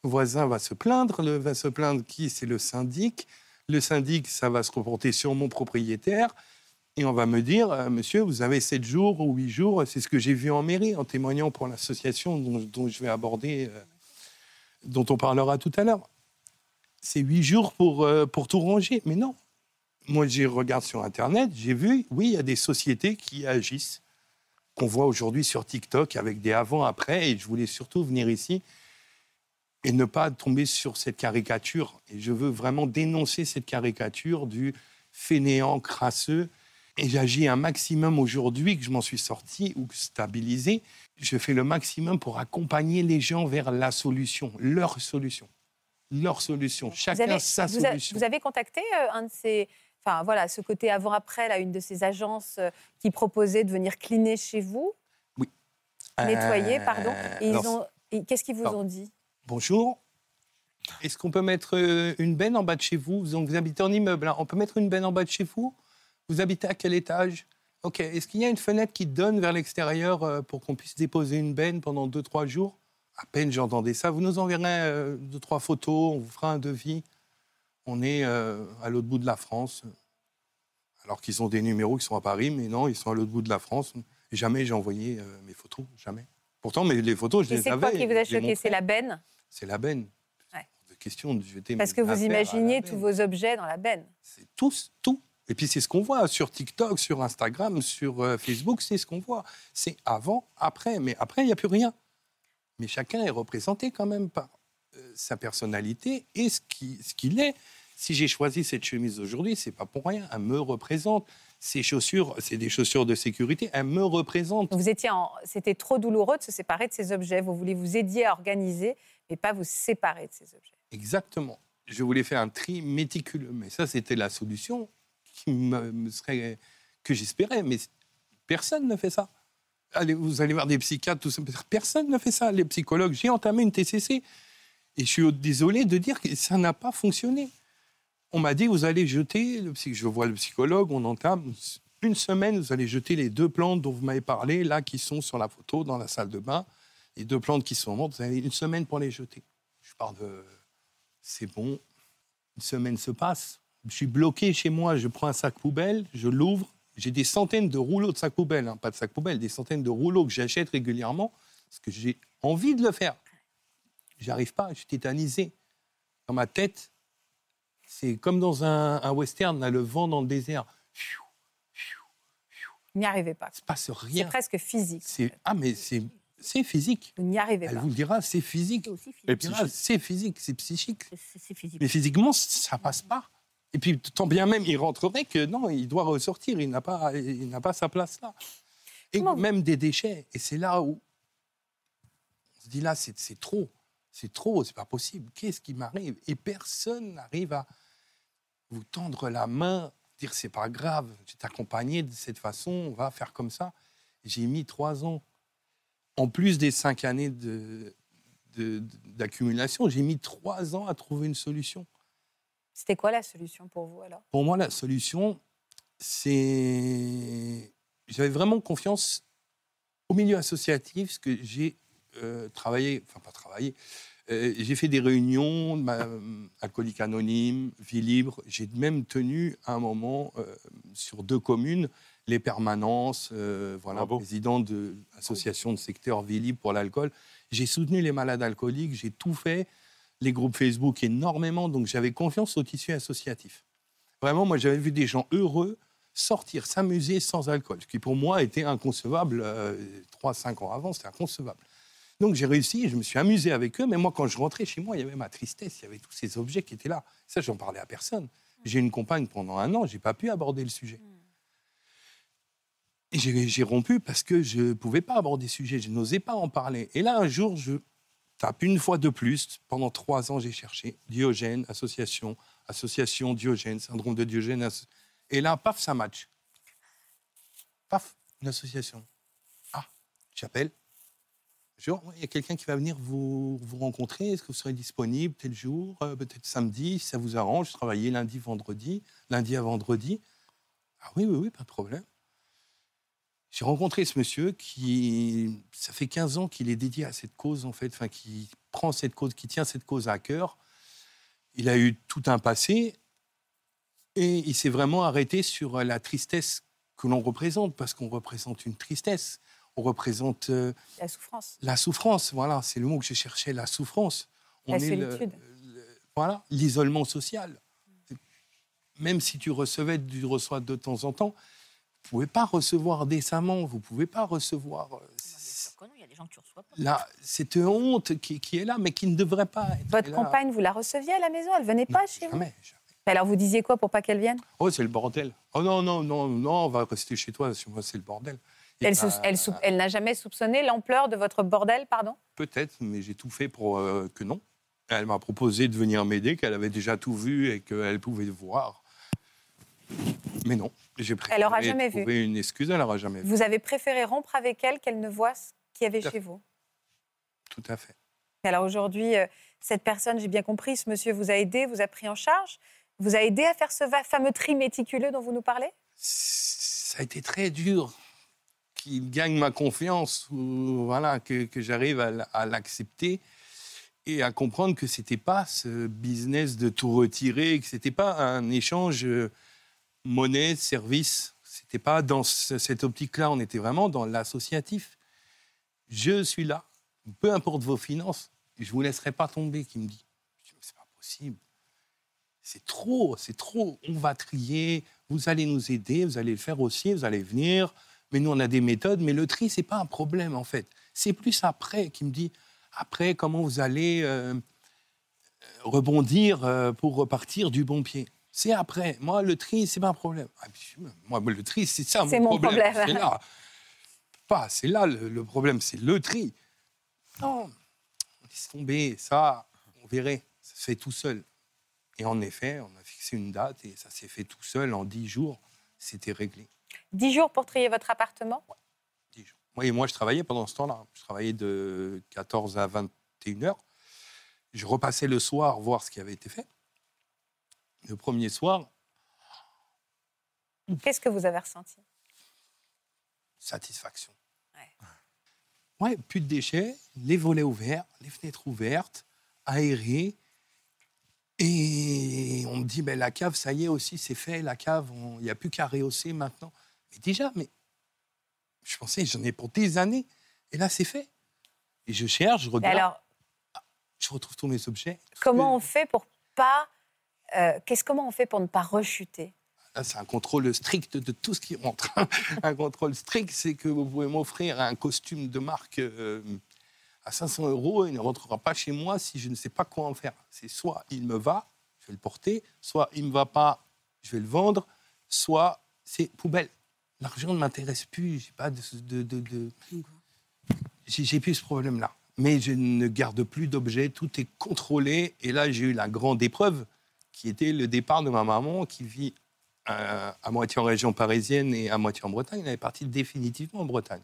le voisin va se plaindre. Le va se plaindre qui? C'est le syndic. Le syndic, ça va se reporter sur mon propriétaire. Et on va me dire, euh, monsieur, vous avez 7 jours ou 8 jours. C'est ce que j'ai vu en mairie, en témoignant pour l'association dont, je vais aborder, euh, dont on parlera tout à l'heure. C'est 8 jours pour, euh, pour tout ranger. Mais non. Moi, je regarde sur Internet, j'ai vu, oui, il y a des sociétés qui agissent, qu'on voit aujourd'hui sur TikTok avec des avant-après. Et je voulais surtout venir ici et ne pas tomber sur cette caricature. Et je veux vraiment dénoncer cette caricature du fainéant crasseux. Et j'agis un maximum aujourd'hui que je m'en suis sorti ou stabilisé. Je fais le maximum pour accompagner les gens vers la solution, leur solution. Leur solution. Chacun avez, sa vous a- solution. vous avez contacté euh, un de ces. Enfin, voilà, ce côté avant-après, là, une de ces agences euh, qui proposait de venir cleaner chez vous, nettoyer, Euh, pardon. Et ils alors, ont. et Qu'est-ce qu'ils vous pardon. ont dit? Bonjour. Est-ce qu'on peut mettre une benne en bas de chez vous Donc, vous habitez en immeuble. hein. On peut mettre une benne en bas de chez vous? Vous habitez à quel étage? Ok. Est-ce qu'il y a une fenêtre qui donne vers l'extérieur euh, pour qu'on puisse déposer une benne pendant 2-3 jours? À peine j'entendais ça. Vous nous enverrez euh, deux, trois photos. On vous fera un devis. On est euh, à l'autre bout de la France. Alors qu'ils ont des numéros qui sont à Paris, mais non, ils sont à l'autre bout de la France. Jamais j'ai envoyé euh, mes photos. Jamais. Pourtant, mais les photos, je Et les c'est avais. quoi qui vous a choqué? C'est la benne? C'est la benne. Ouais. De question de jeter Parce que vous imaginiez tous vos objets dans la benne. C'est tous, tout. Et puis c'est ce qu'on voit sur TikTok, sur Instagram, sur euh, Facebook, c'est ce qu'on voit. C'est avant, après. Mais après, il n'y a plus rien. Mais chacun est représenté quand même par euh, sa personnalité et ce qui- ce qu'il est. Si j'ai choisi cette chemise aujourd'hui, c'est pas pour rien. Elle me représente. Ces chaussures, c'est des chaussures de sécurité. Elles me représentent. Vous étiez en... C'était trop douloureux de se séparer de ces objets. Vous voulez vous aider à organiser, mais pas vous séparer de ces objets. Exactement. Je voulais faire un tri méticuleux, mais ça, c'était la solution que j'espérais. Mais personne ne fait ça. Allez, vous allez voir des psychiatres, tout ça. Personne ne fait ça. Les psychologues, j'ai entamé une TCC et je suis désolé de dire que ça n'a pas fonctionné. On m'a dit, vous allez jeter, le psy- je vois le psychologue, on entame une semaine, vous allez jeter les deux plantes dont vous m'avez parlé, là, qui sont sur la photo dans la salle de bain. Les deux plantes qui sont mortes, vous avez une semaine pour les jeter. Je parle de c'est bon. Une semaine se passe. Je suis bloqué chez moi. Je prends un sac poubelle, je l'ouvre. J'ai des centaines de rouleaux de sacs poubelle, hein, pas de sacs poubelle, des centaines de rouleaux que j'achète régulièrement parce que j'ai envie de le faire. J'arrive pas, je suis tétanisé. Dans ma tête, c'est comme dans un, un western, là, le vent dans le désert. Vous n'y arrivez pas. Il se passe C'est rien. presque physique. C'est ah mais c'est c'est physique. Vous n'y arrivez Elle pas. vous le dira, c'est physique. C'est aussi physique. Et Elle dira, C'est physique, c'est psychique. C'est- c'est- C'est physique. Mais physiquement, ça passe pas. Et puis, tant bien même, il rentrerait que non, il doit ressortir. Il n'a pas, il n'a pas sa place là. Et Comment vous- même des déchets. Et c'est là où on se dit là, c'est c'est trop. C'est trop, c'est pas possible. Qu'est-ce qui m'arrive? Et personne n'arrive à vous tendre la main, dire c'est pas grave, je t'ai accompagné de cette façon, on va faire comme ça. J'ai mis trois ans. En plus des cinq années de- de- d'accumulation, j'ai mis trois ans à trouver une solution. C'était quoi la solution pour vous alors? Pour moi, la solution, c'est. J'avais vraiment confiance au milieu associatif, parce que j'ai euh, travaillé, enfin pas travaillé, euh, j'ai fait des réunions, ma, alcoolique anonyme, vie libre. J'ai même tenu à un moment euh, sur deux communes les permanences, euh, voilà, Bravo. président de l'association de secteur vie libre pour l'alcool. J'ai soutenu les malades alcooliques, j'ai tout fait, les groupes Facebook énormément, donc j'avais confiance au tissu associatif. Vraiment, moi j'avais vu des gens heureux sortir, s'amuser sans alcool, ce qui pour moi était inconcevable euh, 3-5 ans avant, c'était inconcevable. Donc j'ai réussi, je me suis amusé avec eux, mais moi quand je rentrais chez moi, il y avait ma tristesse, il y avait tous ces objets qui étaient là. Ça, j'en parlais à personne. J'ai une compagne pendant un an, j'ai pas pu aborder le sujet. Et j'ai j'ai rompu parce que je ne pouvais pas aborder le sujet, je n'osais pas en parler. Et là, un jour, je une fois de plus. Pendant trois ans, j'ai cherché Diogène, association, association Diogène, syndrome de Diogène. Et là, paf, ça match. Paf, une association. Ah, j'appelle. Genre, il y a quelqu'un qui va venir vous, vous rencontrer. Est-ce que vous serez disponible tel jour, euh, peut-être samedi, si ça vous arrange Travailler lundi, vendredi, lundi à vendredi? Ah oui, oui, oui, pas de problème. J'ai rencontré ce monsieur qui, ça fait 15 ans qu'il est dédié à cette cause, en fait, enfin, qui prend cette cause, qui tient cette cause à cœur. Il a eu tout un passé et il s'est vraiment arrêté sur la tristesse que l'on représente, parce qu'on représente une tristesse. On représente euh, La souffrance. la souffrance, voilà, c'est le mot que je cherchais, la souffrance. La est le- solitude. le- voilà, l'isolement social. Même si tu recevais, tu reçois de temps en temps, vous pouvez pas recevoir décemment, vous pouvez pas recevoir euh, Il y a des gens que tu reçois pas. là, cette honte qui, qui est là, mais qui ne devrait pas être Votre là. compagne, vous la receviez à la maison Elle venait pas chez vous Jamais. Alors vous disiez quoi pour pas qu'elle vienne? Oh, c'est le bordel. Oh non, non, non, non, on va rester chez toi, chez moi, c'est le bordel. Et Elle, bah, sou- elle n'a jamais soupçonné l'ampleur de votre bordel, pardon? Peut-être, mais j'ai tout fait pour euh, que non. Elle m'a proposé de venir m'aider, qu'elle avait déjà tout vu et qu'elle pouvait voir. Mais non, j'ai préféré Elle aura jamais vu. trouver une excuse, elle n'aura jamais vu. Vous avez préféré rompre avec elle qu'elle ne voie ce qu'il y avait Tout chez vous Tout à fait. Alors aujourd'hui, euh, cette personne, j'ai bien compris, ce monsieur vous a aidé, vous a pris en charge, vous a aidé à faire ce fameux tri méticuleux dont vous nous parlez? Ça a été très dur qu'il gagne ma confiance, ou voilà, que, que j'arrive à, à l'accepter et à comprendre que c'était pas ce business de tout retirer, que c'était pas un échange euh, monnaie, service. C'était pas dans ce- cette optique-là, on était vraiment dans l'associatif. Je suis là, peu importe vos finances, je vous laisserai pas tomber, qui me dit. C'est pas possible. C'est trop, c'est trop. On va trier, vous allez nous aider, vous allez le faire aussi, vous allez venir. Mais nous, on a des méthodes, mais le tri, c'est pas un problème, en fait. C'est plus après qui me dit, après, comment vous allez euh, rebondir euh, pour repartir du bon pied. C'est après. Moi, le tri, c'est pas un problème. Ah, puis, Moi, le tri, c'est ça C'est mon mon problème. problème. C'est là. Pas, c'est là le, le problème, c'est le tri. Non, laisse tomber, ça, on verrait, ça se fait tout seul. Et en effet, on a fixé une date et ça s'est fait tout seul en dix jours. C'était réglé. Dix jours pour trier votre appartement? Moi, et moi, je travaillais pendant ce temps-là. Je travaillais de 14 à 21 heures. Je repassais le soir voir ce qui avait été fait. Le premier soir, Qu'est-ce que vous avez ressenti? Satisfaction. Ouais, plus de déchets, les volets ouverts, les fenêtres ouvertes, aérées. Et on me dit, ben, la cave, ça y est aussi, c'est fait, la cave, il n'y a plus qu'à rehausser maintenant. Mais déjà, mais je pensais, j'en ai pour des années. Et là, c'est fait. Et je cherche, je Et regarde, alors, je retrouve tous mes objets. comment on fait pour pas. Euh, qu'est-ce, comment on fait pour ne pas rechuter? Là, c'est un contrôle strict de tout ce qui rentre. un contrôle strict, c'est que vous pouvez m'offrir un costume de marque euh, à 500 euros il ne rentrera pas chez moi si je ne sais pas quoi en faire. C'est soit il me va, je vais le porter, soit il ne me va pas, je vais le vendre, soit c'est poubelle. L'argent ne m'intéresse plus, j'ai pas de, j'ai plus ce problème-là. Mais je ne garde plus d'objets, tout est contrôlé. Et là, j'ai eu la grande épreuve, qui était le départ de ma maman, qui vit à moitié en région parisienne et à moitié en Bretagne. Elle est partie définitivement en Bretagne.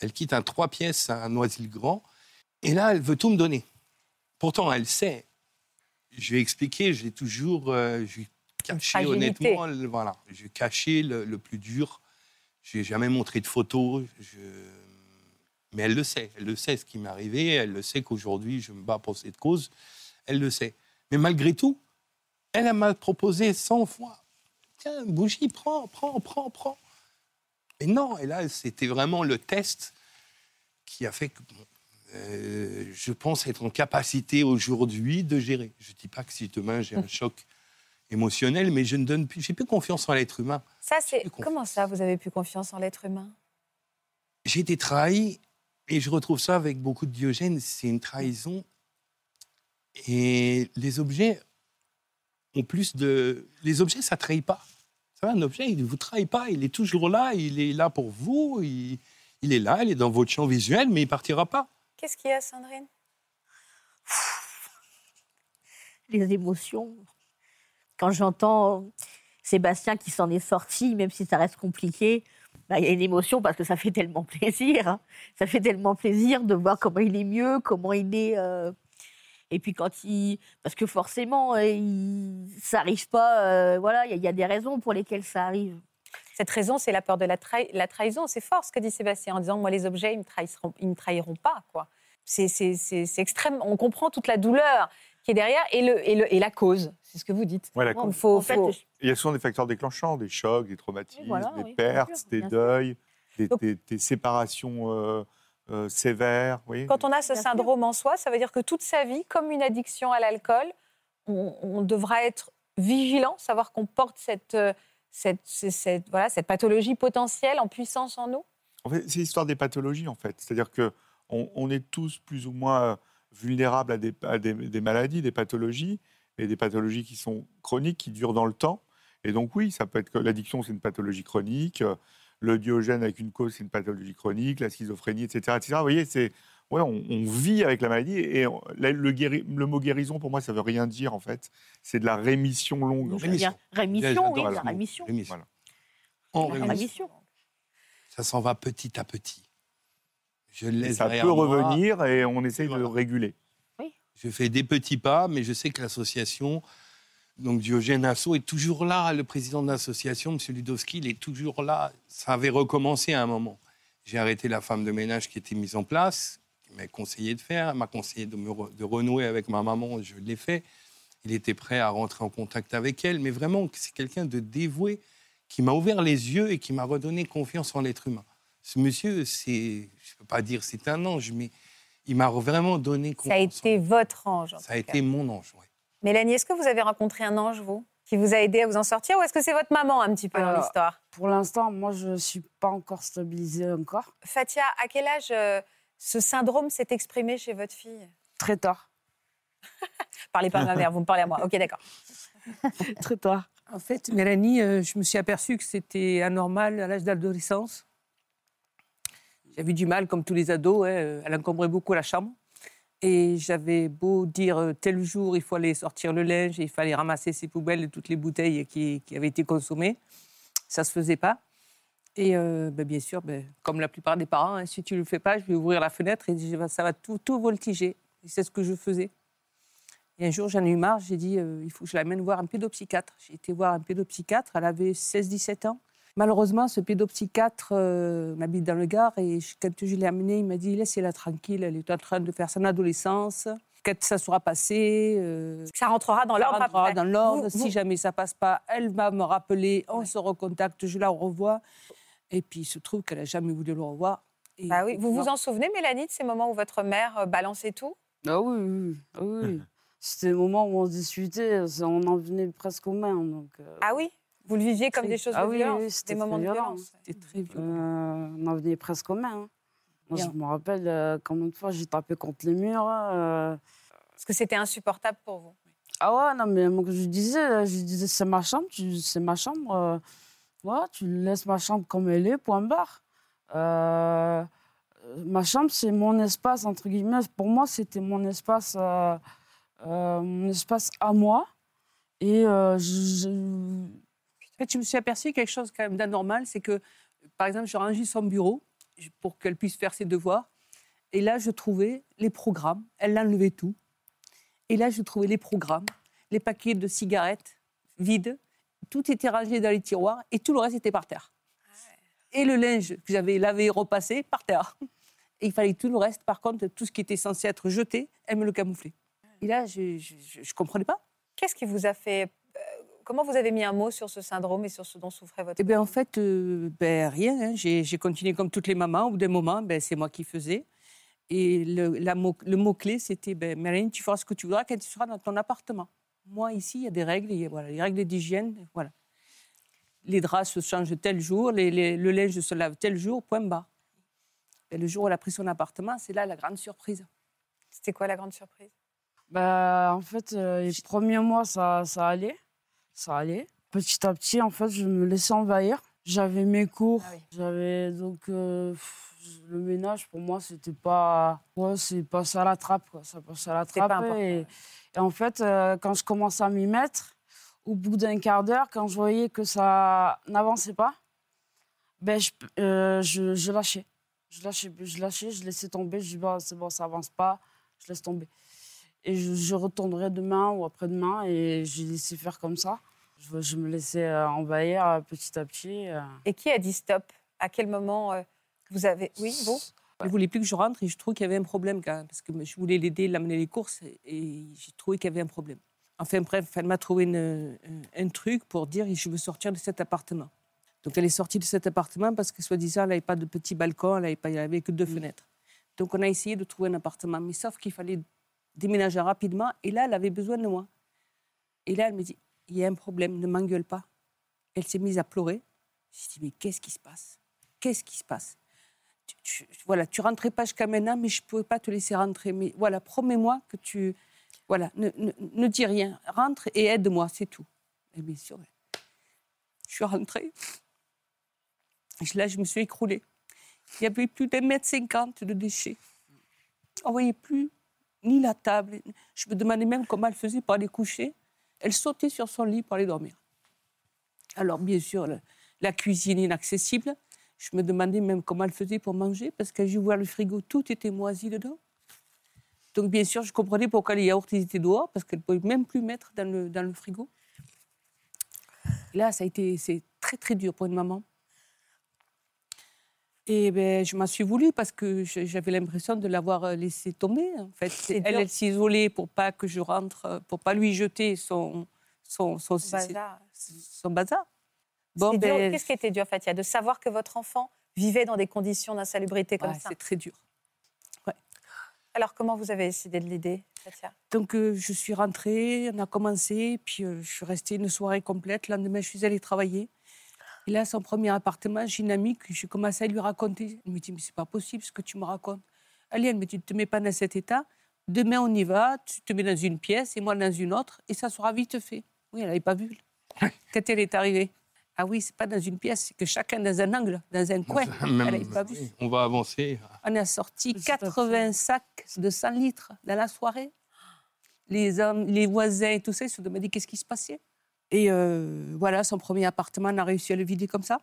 Elle quitte un trois pièces à Noisy-le-Grand. Et là, elle veut tout me donner. Pourtant, elle sait. Je lui ai expliqué, j'ai toujours euh, je lui ai caché honnêtement. le- voilà, j'ai caché le, le plus dur. Je n'ai jamais montré de photos. je- Mais elle le sait. Elle le sait ce qui m'est arrivé. Elle le sait qu'aujourd'hui, je me bats pour cette cause. Elle le sait. Mais malgré tout, elle elle m'a proposé 100 fois. Tiens, bougie, prends, prends, prends, prends. Et non, et là, c'était vraiment le test qui a fait que bon, euh, je pense être en capacité aujourd'hui de gérer. Je ne dis pas que si demain j'ai un choc émotionnel, mais je ne donne plus, j'ai plus confiance en l'être humain. Ça, c'est. Comment ça, vous avez plus confiance en l'être humain? J'ai été trahi et je retrouve ça avec beaucoup de Diogène, c'est une trahison. Et les objets ont plus de. Les objets, ça ne trahit pas. Ça va, un objet, il ne vous trahit pas, il est toujours là, il est là pour vous, il, il est là, il est dans votre champ visuel, mais il ne partira pas. Qu'est-ce qu'il y a, Sandrine? Les émotions. Quand j'entends Sébastien qui s'en est sorti, même si ça reste compliqué, bah, il y a une émotion parce que ça fait tellement plaisir. hein. Ça fait tellement plaisir de voir comment il est mieux, comment il est. euh, Et puis quand il. Parce que forcément, euh, il... ça n'arrive pas. euh, Voilà, il y, a- il y a des raisons pour lesquelles ça arrive. Cette raison, c'est la peur de la, trahi- la trahison. C'est fort ce que dit Sébastien en disant Moi, les objets, ils ne, trahisseront- ils ne trahiront pas. quoi. C'est extrême. On comprend toute la douleur qui est derrière et, le, et, le- et la cause. C'est ce que vous dites. Ouais, la Donc, cause. faut- En fait, faut- Il y a souvent des facteurs déclenchants, des chocs, des traumatismes, voilà, des oui, pertes, sûr, des deuils, des, Donc- des- des séparations euh, euh, voyez Quand on a ce syndrome en soi, ça veut dire que toute sa vie, comme une addiction à l'alcool, on, on devra être vigilant, savoir qu'on porte cette, euh, cette, cette- cette- voilà, cette pathologie potentielle en puissance en nous. En fait, c'est l'histoire des pathologies, en fait. C'est-à-dire que on, on est tous plus ou moins euh, vulnérables à, des, à des- des maladies, des pathologies, et des pathologies qui sont chroniques, qui durent dans le temps. Et donc oui, ça peut être que l'addiction, c'est une pathologie chronique. Le diogène avec une cause, c'est une pathologie chronique. La schizophrénie, etc. etc. Vous voyez, c'est ouais, on, on vit avec la maladie. Et on- la- le, guéri- le mot guérison, pour moi, ça veut rien dire, en fait. C'est de la rémission longue. Rémission. Rémission, oui, la rémission. Rémission. Voilà. En La rémission. rémission. Ça s'en va petit à petit. Je le laisse ça peut moi. revenir et on essaye de Voilà. réguler. Je fais des petits pas, mais je sais que l'association, donc Diogène Asso, est toujours là. Le président de l'association, M. Ludowski, il est toujours là. Ça avait recommencé à un moment. J'ai arrêté la femme de ménage qui était mise en place, qui m'a conseillé de faire. M'a conseillé de, me re- de renouer avec ma maman. Je l'ai fait. Il était prêt à rentrer en contact avec elle. Mais vraiment, c'est quelqu'un de dévoué qui m'a ouvert les yeux et qui m'a redonné confiance en l'être humain. Ce monsieur, c'est, je ne peux pas dire c'est un ange, mais il m'a vraiment donné Ça confiance. a en été votre ange. en Ça a cas. été mon ange, ouais. Mélanie, est-ce que vous avez rencontré un ange, vous, qui vous a aidé à vous en sortir, ou est-ce que c'est votre maman un petit peu dans l'histoire? Pour l'instant, moi, je ne suis pas encore stabilisée encore. Fatia, à quel âge euh, ce syndrome s'est exprimé chez votre fille? Très tard. Parlez pas à ma mère, vous me parlez à moi. Ok, d'accord. Très tard. En fait, Mélanie, euh, je me suis aperçue que c'était anormal à l'âge d'adolescence. J'avais du mal, comme tous les ados. hein, euh, Elle encombrait beaucoup la chambre. Et j'avais beau dire euh, tel jour, il faut aller sortir le linge, il fallait ramasser ses poubelles et toutes les bouteilles qui, avaient été consommées. Ça ne se faisait pas. Et euh, ben, bien sûr, ben, comme la plupart des parents, hein, si tu ne le fais pas, je vais ouvrir la fenêtre et ça va tout, voltiger. C'est ce que je faisais. Et un jour, j'en ai eu marre, j'ai dit, euh, il faut que je l'amène voir un pédopsychiatre. J'ai été voir un pédopsychiatre, elle avait 16-17 ans. Malheureusement, ce pédopsychiatre euh, m'habite dans le Gard et je- quand je l'ai amenée, il m'a dit, laissez-la tranquille, elle est en train de faire son adolescence. Quand ça sera passé, euh, Ça rentrera dans ça l'ordre rentrera après. dans l'ordre. Si vous- jamais ça passe pas, elle va me rappeler, on Ouais. se recontacte, je la revois. Et puis, il se trouve qu'elle n'a jamais voulu le revoir. Et- Bah oui. Vous vous en souvenez, Mélanie, de ces moments où votre mère euh, balançait tout? Ah oui, oui, ah oui. C'était le moment où on se discutait, on en venait presque aux mains. Donc, euh, Ah oui? Vous le viviez comme des choses Ah de oui, violence, oui, des c'était moments de violence. C'était très violent. euh, on en venait presque aux mains. hein. Moi, je me rappelle euh, combien de fois j'ai tapé contre les murs. euh. Parce que c'était insupportable pour vous. Ah ouais, non, mais moi, je disais, je disais c'est ma chambre, tu- c'est ma chambre. euh, voilà, tu laisses ma chambre comme elle est, point barre. Euh, ma chambre, c'est mon espace, entre guillemets. Pour moi, c'était mon espace, euh, euh, mon espace à moi. Et euh, je- fait, je me suis aperçue quelque chose quand même d'anormal, c'est que, par exemple, je rangeais son bureau pour qu'elle puisse faire ses devoirs. Et là, je trouvais les programmes. Elle enlevait tout. Et là, je trouvais les programmes, les paquets de cigarettes vides. Tout était rangé dans les tiroirs et tout le reste était par terre. Et le linge que j'avais lavé et repassé, par terre. Et il fallait tout le reste, par contre, tout ce qui était censé être jeté, elle me le camouflait. Et là, je ne comprenais pas. Qu'est-ce qui vous a fait. Comment vous avez mis un mot sur ce syndrome et sur ce dont souffrait votre Eh bien, en fait, euh, ben, rien. hein. J'ai j'ai continué comme toutes les mamans. Au bout d'un moment, ben, c'est moi qui faisais. Et le, la mot- le mot-clé, c'était ben, Mélanie, tu feras ce que tu voudras quand tu seras dans ton appartement. Moi, ici, il y a des règles. il y a, voilà, les règles d'hygiène. Voilà. Les draps se changent tel jour, les- les- le linge se lave tel jour, point bas. Et le jour où elle a pris son appartement, c'est là la grande surprise. C'était quoi la grande surprise? Bah, en fait, euh, les premiers mois, ça, ça allait. Ça allait. Petit à petit, en fait, je me laissais envahir. J'avais mes cours. Ah oui. J'avais donc euh, le ménage pour moi c'était pas ouais c'est passé à la trappe quoi ça passait à la trappe et, et en fait euh, quand je commençais à m'y mettre au bout d'un quart d'heure quand je voyais que ça n'avançait pas ben, je, euh, je, je lâchais. Je lâchais, je lâchais, je laissais tomber. Je dis, bah, c'est bon, ça avance pas, je laisse tomber. Et je, je retournerai demain ou après-demain et j'ai laissé faire comme ça. Je, je me laissais euh, envahir euh, petit à petit. euh. Et qui a dit stop? À quel moment euh, vous avez. Oui, vous? Il voulait plus que je rentre et je trouvais qu'il y avait un problème quand même, parce que je voulais l'aider, l'amener les courses et, j'ai trouvé qu'il y avait un problème. Enfin bref, elle m'a trouvé une- un, truc pour dire je veux sortir de cet appartement. Donc elle est sortie de cet appartement parce que soi-disant elle n'avait pas de petit balcon, elle n'avait pas- il n'y avait que deux fenêtres. Donc on a essayé de trouver un appartement, mais sauf qu'il fallait déménager rapidement et là elle avait besoin de moi. Et là elle me dit il y a un problème, ne m'engueule pas. Elle s'est mise à pleurer. Je dit mais qu'est-ce qui se passe? Qu'est-ce qui se passe? Tu, tu- voilà, tu rentrais pas jusqu'à maintenant, mais je ne pouvais pas te laisser rentrer. Mais voilà, promets-moi que tu. Voilà, ne, dis rien. Rentre et aide-moi, c'est tout. Et bien sûr, je suis rentrée. Là, je me suis écroulée. Il y avait plus d'un mètre cinquante de déchets. On voyait plus ni la table. Je me demandais même comment elle faisait pour aller coucher. Elle sautait sur son lit pour aller dormir. Alors, bien sûr, la, cuisine inaccessible. Je me demandais même comment elle faisait pour manger, parce que j'ai ouvert le frigo, tout était moisi dedans. Donc, bien sûr, je comprenais pourquoi les yaourts étaient dehors, parce qu'elle ne pouvait même plus mettre dans le, dans le frigo. Là, ça a été c'est très, très dur pour une maman. Et ben, je m'en suis voulu parce que j'avais l'impression de l'avoir euh, laissé tomber. En fait, elle, elle s'isolait pour pas que je rentre, euh, pour pas lui jeter son son son, Bazar. son bazar. Ben, Qu'est-ce qui était dur, Fatia De savoir que votre enfant vivait dans des conditions d'insalubrité comme ouais, ça? c'est très dur. Alors, comment vous avez décidé de l'aider, Fatia? Donc euh, je suis rentrée, on a commencé, puis euh, je suis restée une soirée complète. Le lendemain, je suis allée travailler. Et là, son premier appartement, j'ai une amie que j'ai commencé à lui raconter. Elle me dit, mais c'est pas possible ce que tu me racontes. Allez, elle me dit, ne te mets pas dans cet état. Demain, on y va, tu te mets dans une pièce et moi dans une autre, et ça sera vite fait. Oui, elle n'avait pas vu. Quand elle est arrivée. Ah oui, c'est pas dans une pièce, c'est que chacun dans un angle, dans un coin. Même- elle n'avait pas vu. on va avancer. On a sorti Petit à petit. 80 sacs de 100 litres dans la soirée. Les, hommes, les voisins et tout ça, ils se demandaient qu'est-ce qui se passait. Et euh, voilà, son premier appartement, on a réussi à le vider comme ça.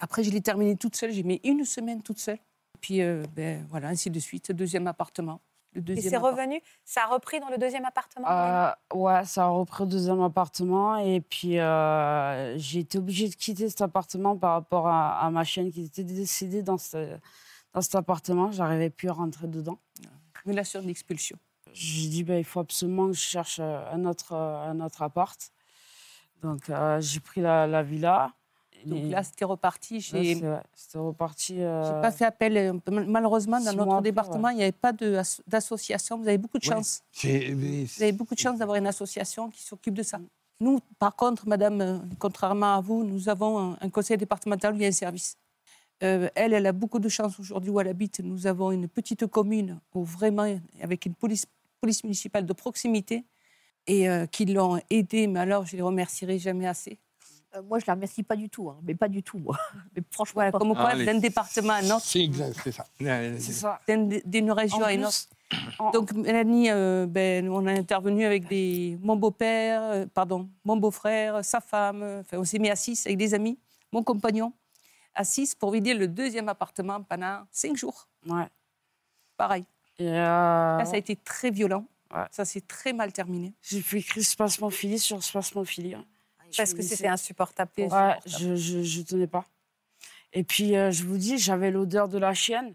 Après, je l'ai terminé toute seule. J'ai mis une semaine toute seule. Puis, euh, ben, voilà, ainsi de suite. Deuxième appartement. Le Et c'est revenu? Ça a repris dans le deuxième appartement Euh, ouais, ça a repris au deuxième appartement. Et puis, euh, j'ai été obligée de quitter cet appartement par rapport à, à ma chienne qui était décédée dans, ce- dans cet appartement. J'arrivais plus à rentrer dedans. Relation d'expulsion. J'ai dit, ben, il faut absolument que je cherche un autre, un autre appart. Donc, euh, j'ai pris la, la villa. Donc Et là, c'était reparti. J'ai ouais, reparti. euh, j'ai pas fait appel. euh, Malheureusement, dans notre département, il n'y avait pas d'association. Vous avez beaucoup de chance. Vous avez beaucoup de chance d'avoir une association qui s'occupe de ça. Nous, par contre, madame, euh, contrairement à vous, nous avons un, un conseil départemental où il y a un service. Euh, elle, elle a beaucoup de chance aujourd'hui où elle habite. Nous avons une petite commune où vraiment, avec une police, police municipale de proximité et euh, qui l'ont aidée. Mais alors, je les remercierai jamais assez. Euh, moi, je la remercie pas du tout, hein, mais pas du tout, moi. Mais franchement, Voilà, comme quoi, Ah, d'un département à un autre, C'est exact, c'est ça. C'est ça. d'un- d'une région En à une plus, autre. en- Donc Mélanie, euh, ben, on a intervenu avec des, mon beau-père, euh, pardon, mon beau-frère, sa femme. Enfin, on s'est mis à six avec des amis, mon compagnon, à six pour vider le deuxième appartement pendant cinq jours. ouais. Pareil. Et, euh, Là, ça a été très violent. Ouais. Ça s'est très mal terminé. J'ai fait écrire spasmophilie sur spasmophilie. Parce que c'était insupportable. Ouais, je, je, je tenais pas. Et puis, euh, je vous dis, j'avais l'odeur de la chienne.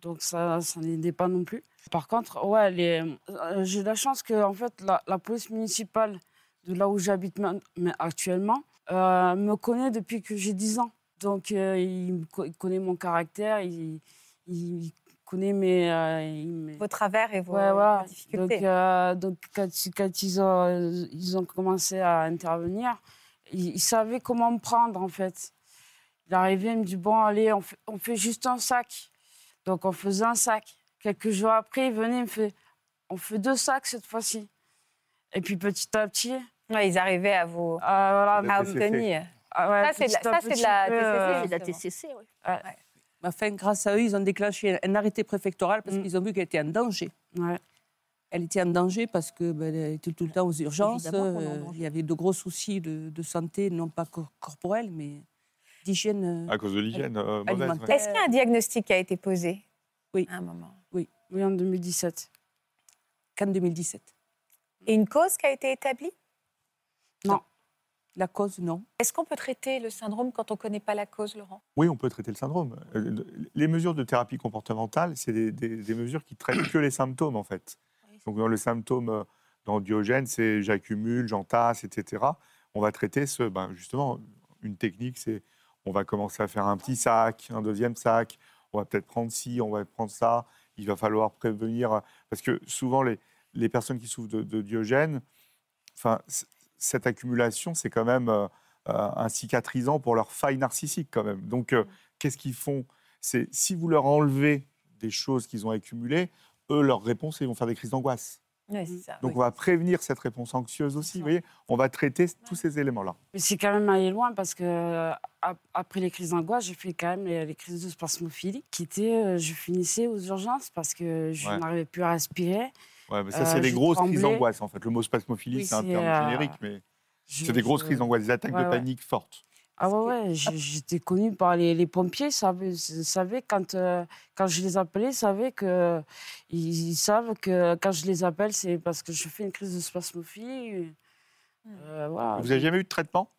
Donc, ça, ça n'aidait pas non plus. Par contre, ouais, les- euh, j'ai la chance que, en fait, la, la police municipale de là où j'habite actuellement euh, me connaît depuis que j'ai 10 ans. Donc, euh, il, me co- il connaît mon caractère, il, il connaît mes, euh, Vos travers et vos, Ouais, vos voilà. difficultés. Donc, euh, donc quand, quand ils, ont, ils ont commencé à intervenir, ils, ils savaient comment me prendre, en fait. Il arrivait, il me dit, bon, allez, on fait, on fait juste un sac. Donc, on faisait un sac. Quelques jours après, il venait, il me fait, on fait deux sacs cette fois-ci. Et puis, petit à petit, Ouais, ils arrivaient à vous ah, voilà, à obtenir. ah ouais, Ça, c'est de de la TCC, euh, Oui. Enfin, grâce à eux, ils ont déclenché un arrêté préfectoral parce Mm. qu'ils ont vu qu'elle était en danger. ouais. Elle était en danger parce que ben, elle était tout le temps aux urgences. Euh, il y avait de gros soucis de, de santé, non pas cor- corporels, mais d'hygiène. euh, À cause de l'hygiène euh. Alimentaire. Est-ce qu'il y a un diagnostic qui a été posé Oui. à un moment Oui, en 2017. qu'en 2017. Et une cause qui a été établie? La cause, non. Est-ce qu'on peut traiter le syndrome quand on ne connaît pas la cause, Laurent? Oui, on peut traiter le syndrome. Euh, Les mesures de thérapie comportementale, c'est des, des- des mesures qui traitent que les symptômes, en fait. Donc, dans le symptôme euh, dans Diogène, c'est j'accumule, j'entasse, etc. On va traiter ce, ben, justement, une technique, c'est on va commencer à faire un petit sac, un deuxième sac, on va peut-être prendre ci, on va prendre ça. Il va falloir prévenir, parce que souvent, les, les personnes qui souffrent de, de Diogène, enfin, cette accumulation, c'est quand même euh, euh, un cicatrisant pour leur faille narcissique, quand même. Donc, euh, qu'est-ce qu'ils font? C'est si vous leur enlevez des choses qu'ils ont accumulées, eux, leur réponse, ils vont faire des crises d'angoisse. Oui, ça. Donc, oui. on va prévenir cette réponse anxieuse aussi. Vous voyez, on va traiter tous ces éléments-là. Mais c'est quand même allé loin parce que ap- après les crises d'angoisse, j'ai fait quand même les, les crises de spasmophilie qui étaient, je finissais aux urgences parce que je Ouais. n'arrivais plus à respirer. Ouais, mais ça, Euh, c'est des je grosses crises d'angoisse, en fait. Le mot spasmophilie, Oui, c'est un terme euh, générique, mais c'est des grosses je- crises d'angoisse, des attaques Ouais, de ouais. panique fortes. Ah ouais, ouais, j'étais connue par les, les pompiers, ils savaient, savaient quand, euh, quand je les appelais, ils savaient que, ils, ils savent que quand je les appelle, c'est parce que je fais une crise de spasmophilie. Euh, voilà. Vous n'avez jamais eu de traitement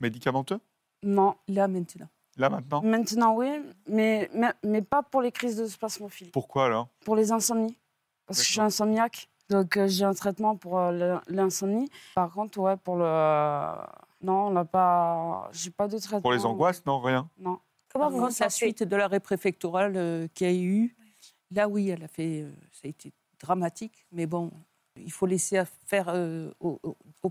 médicamenteux? Non, Là, maintenant. Là, maintenant? Maintenant oui, mais, mais, mais pas pour les crises de spasmophilie, Pourquoi, alors? Pour les insomnies, parce que je suis insomniaque. Donc euh, j'ai un traitement pour euh, l'in- l'insomnie. Par contre, ouais, pour le... Non, on n'a pas... J'ai pas de traitement. Pour les angoisses, non, rien. Non. Comment Par vous contre, la suite de l'arrêt préfectoral euh, qu'il y a eu, là, oui, elle a fait, euh, ça a été dramatique, mais bon, il faut laisser faire euh, au,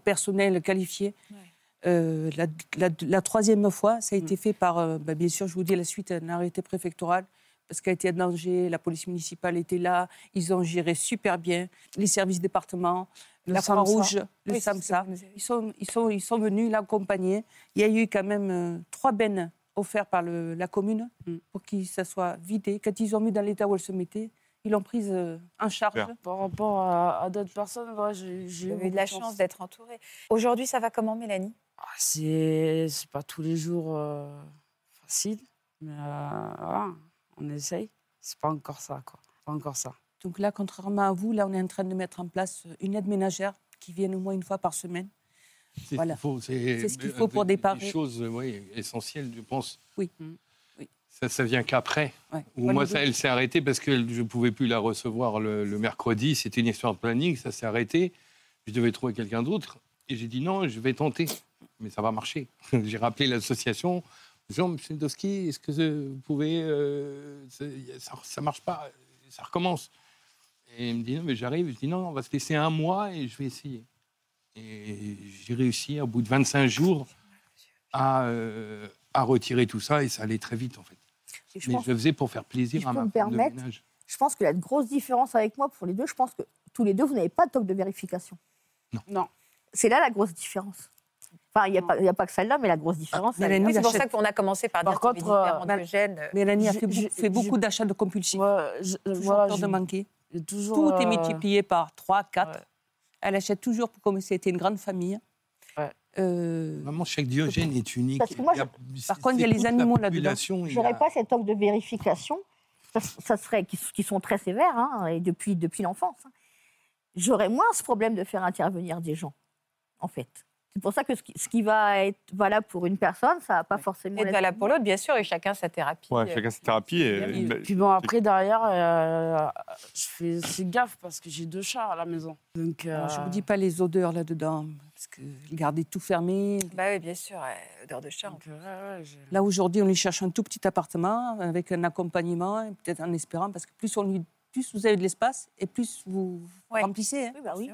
personnel qualifié. Ouais. Euh, la, la- la troisième fois, ça a été fait par, euh, bah, bien sûr, je vous dis la suite, un arrêté préfectoral, parce qu'elle était en danger, la police municipale était là, ils ont géré super bien, les services départements, Le la. Croix-Rouge, le Oui, SAMSA. Ils sont, ils, sont, ils sont venus l'accompagner. Il y a eu quand même euh, trois bennes offertes par le- la commune Mm. pour que ça soit vidé. Quand ils ont mis dans l'état où elle se mettait, ils l'ont prise euh, en charge. Par rapport à, à d'autres personnes, j'ai eu de la chance d'être entourée. Aujourd'hui, ça va comment, Mélanie? Ah, C'est c'est pas tous les jours euh, facile, mais euh, voilà, on essaye. C'est pas encore ça, quoi. Pas encore ça. Donc là, contrairement à vous, là, on est en train de mettre en place une aide ménagère qui vienne au moins une fois par semaine. C'est Voilà. ce qu'il faut, c'est- C'est ce qu'il euh, faut pour des- déparer. Des choses euh, oui, essentielles, je pense. Oui. Mm. Oui. Ça, ça vient qu'après. Ouais. Ou Voilà, moi, ça, elle s'est arrêtée parce que je ne pouvais plus la recevoir le, le mercredi. C'était une histoire de planning, ça s'est arrêté. Je devais trouver quelqu'un d'autre. Et j'ai dit non, je vais tenter. Mais ça va marcher. j'ai rappelé l'association. Jean, monsieur Doski, est-ce que euh, vous pouvez. euh, ça ne marche pas, ça recommence. Et il me dit non, mais j'arrive. Je dis non, on va se laisser un mois et je vais essayer. Et j'ai réussi, au bout de 25 jours, à, euh, à retirer tout ça. Et ça allait très vite, en fait. Et je Mais pense, je le faisais pour faire plaisir si à peux ma me femme de permettre, ménage. je pense que la grosse différence avec moi pour les deux, je pense que tous les deux, vous n'avez pas de toc de vérification. Non. C'est là la grosse différence. Enfin, il n'y a, pas- il y a pas que celle-là, mais la grosse différence. là. C'est pour ça qu'on a commencé par Par dire contre, différents euh, Diogènes. Mélanie a fait, beaucoup- fait d'achats de compulsifs. Ouais, je- Toujours voilà, peur de manquer. toujours, Tout est euh, multiplié par 3, 4. ouais. Elle achète toujours comme si c'était une grande famille. Ouais. Euh, Vraiment, chaque diogène est unique. Parce que moi, a- Par contre, il y a les animaux là-dedans. J'aurais a- pas cette toc de vérification. Ça, ça serait qui, qui sont très sévères hein, et depuis depuis l'enfance. hein. J'aurais moins ce problème de faire intervenir des gens, en fait. C'est pour ça que ce qui, ce qui va être valable pour une personne, ça va pas forcément. être valable pour l'autre, bien sûr, et chacun sa thérapie. Ouais, euh, chacun sa thérapie. Et, Puis bon, après, derrière, euh, je fais assez gaffe parce que j'ai deux chats à la maison. Donc, euh, je ne vous dis pas les odeurs là-dedans, parce que garder tout fermé. Bah oui, bien sûr, euh, odeur de chat. donc, euh, ouais, Là, aujourd'hui, on lui cherche un tout petit appartement avec un accompagnement, peut-être en espérant, parce que plus, on lui, plus vous avez de l'espace et plus vous Ouais. remplissez. hein. Oui, bah oui.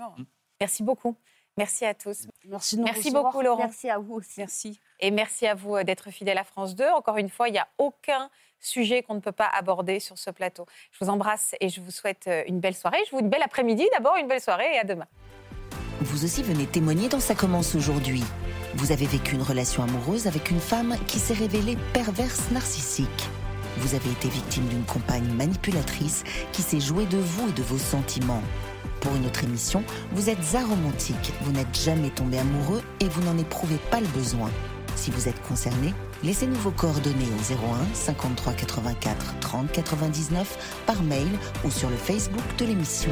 Merci beaucoup. Merci à tous. Merci de nous Merci recevoir. beaucoup, Laurent. Merci à vous aussi. Merci. Et merci à vous euh, d'être fidèle à France 2. Encore une fois, il n'y a aucun sujet qu'on ne peut pas aborder sur ce plateau. Je vous embrasse et je vous souhaite euh, une belle soirée. Je vous dis une belle après-midi d'abord, une belle soirée et à demain. Vous aussi venez témoigner dans Ça commence aujourd'hui. Vous avez vécu une relation amoureuse avec une femme qui s'est révélée perverse narcissique. Vous avez été victime d'une compagne manipulatrice qui s'est jouée de vous et de vos sentiments. Pour une autre émission, vous êtes aromantique, vous n'êtes jamais tombé amoureux et vous n'en éprouvez pas le besoin. Si vous êtes concerné, Laissez-nous vos coordonnées au 01 53 84 30 99 par mail ou sur le Facebook de l'émission.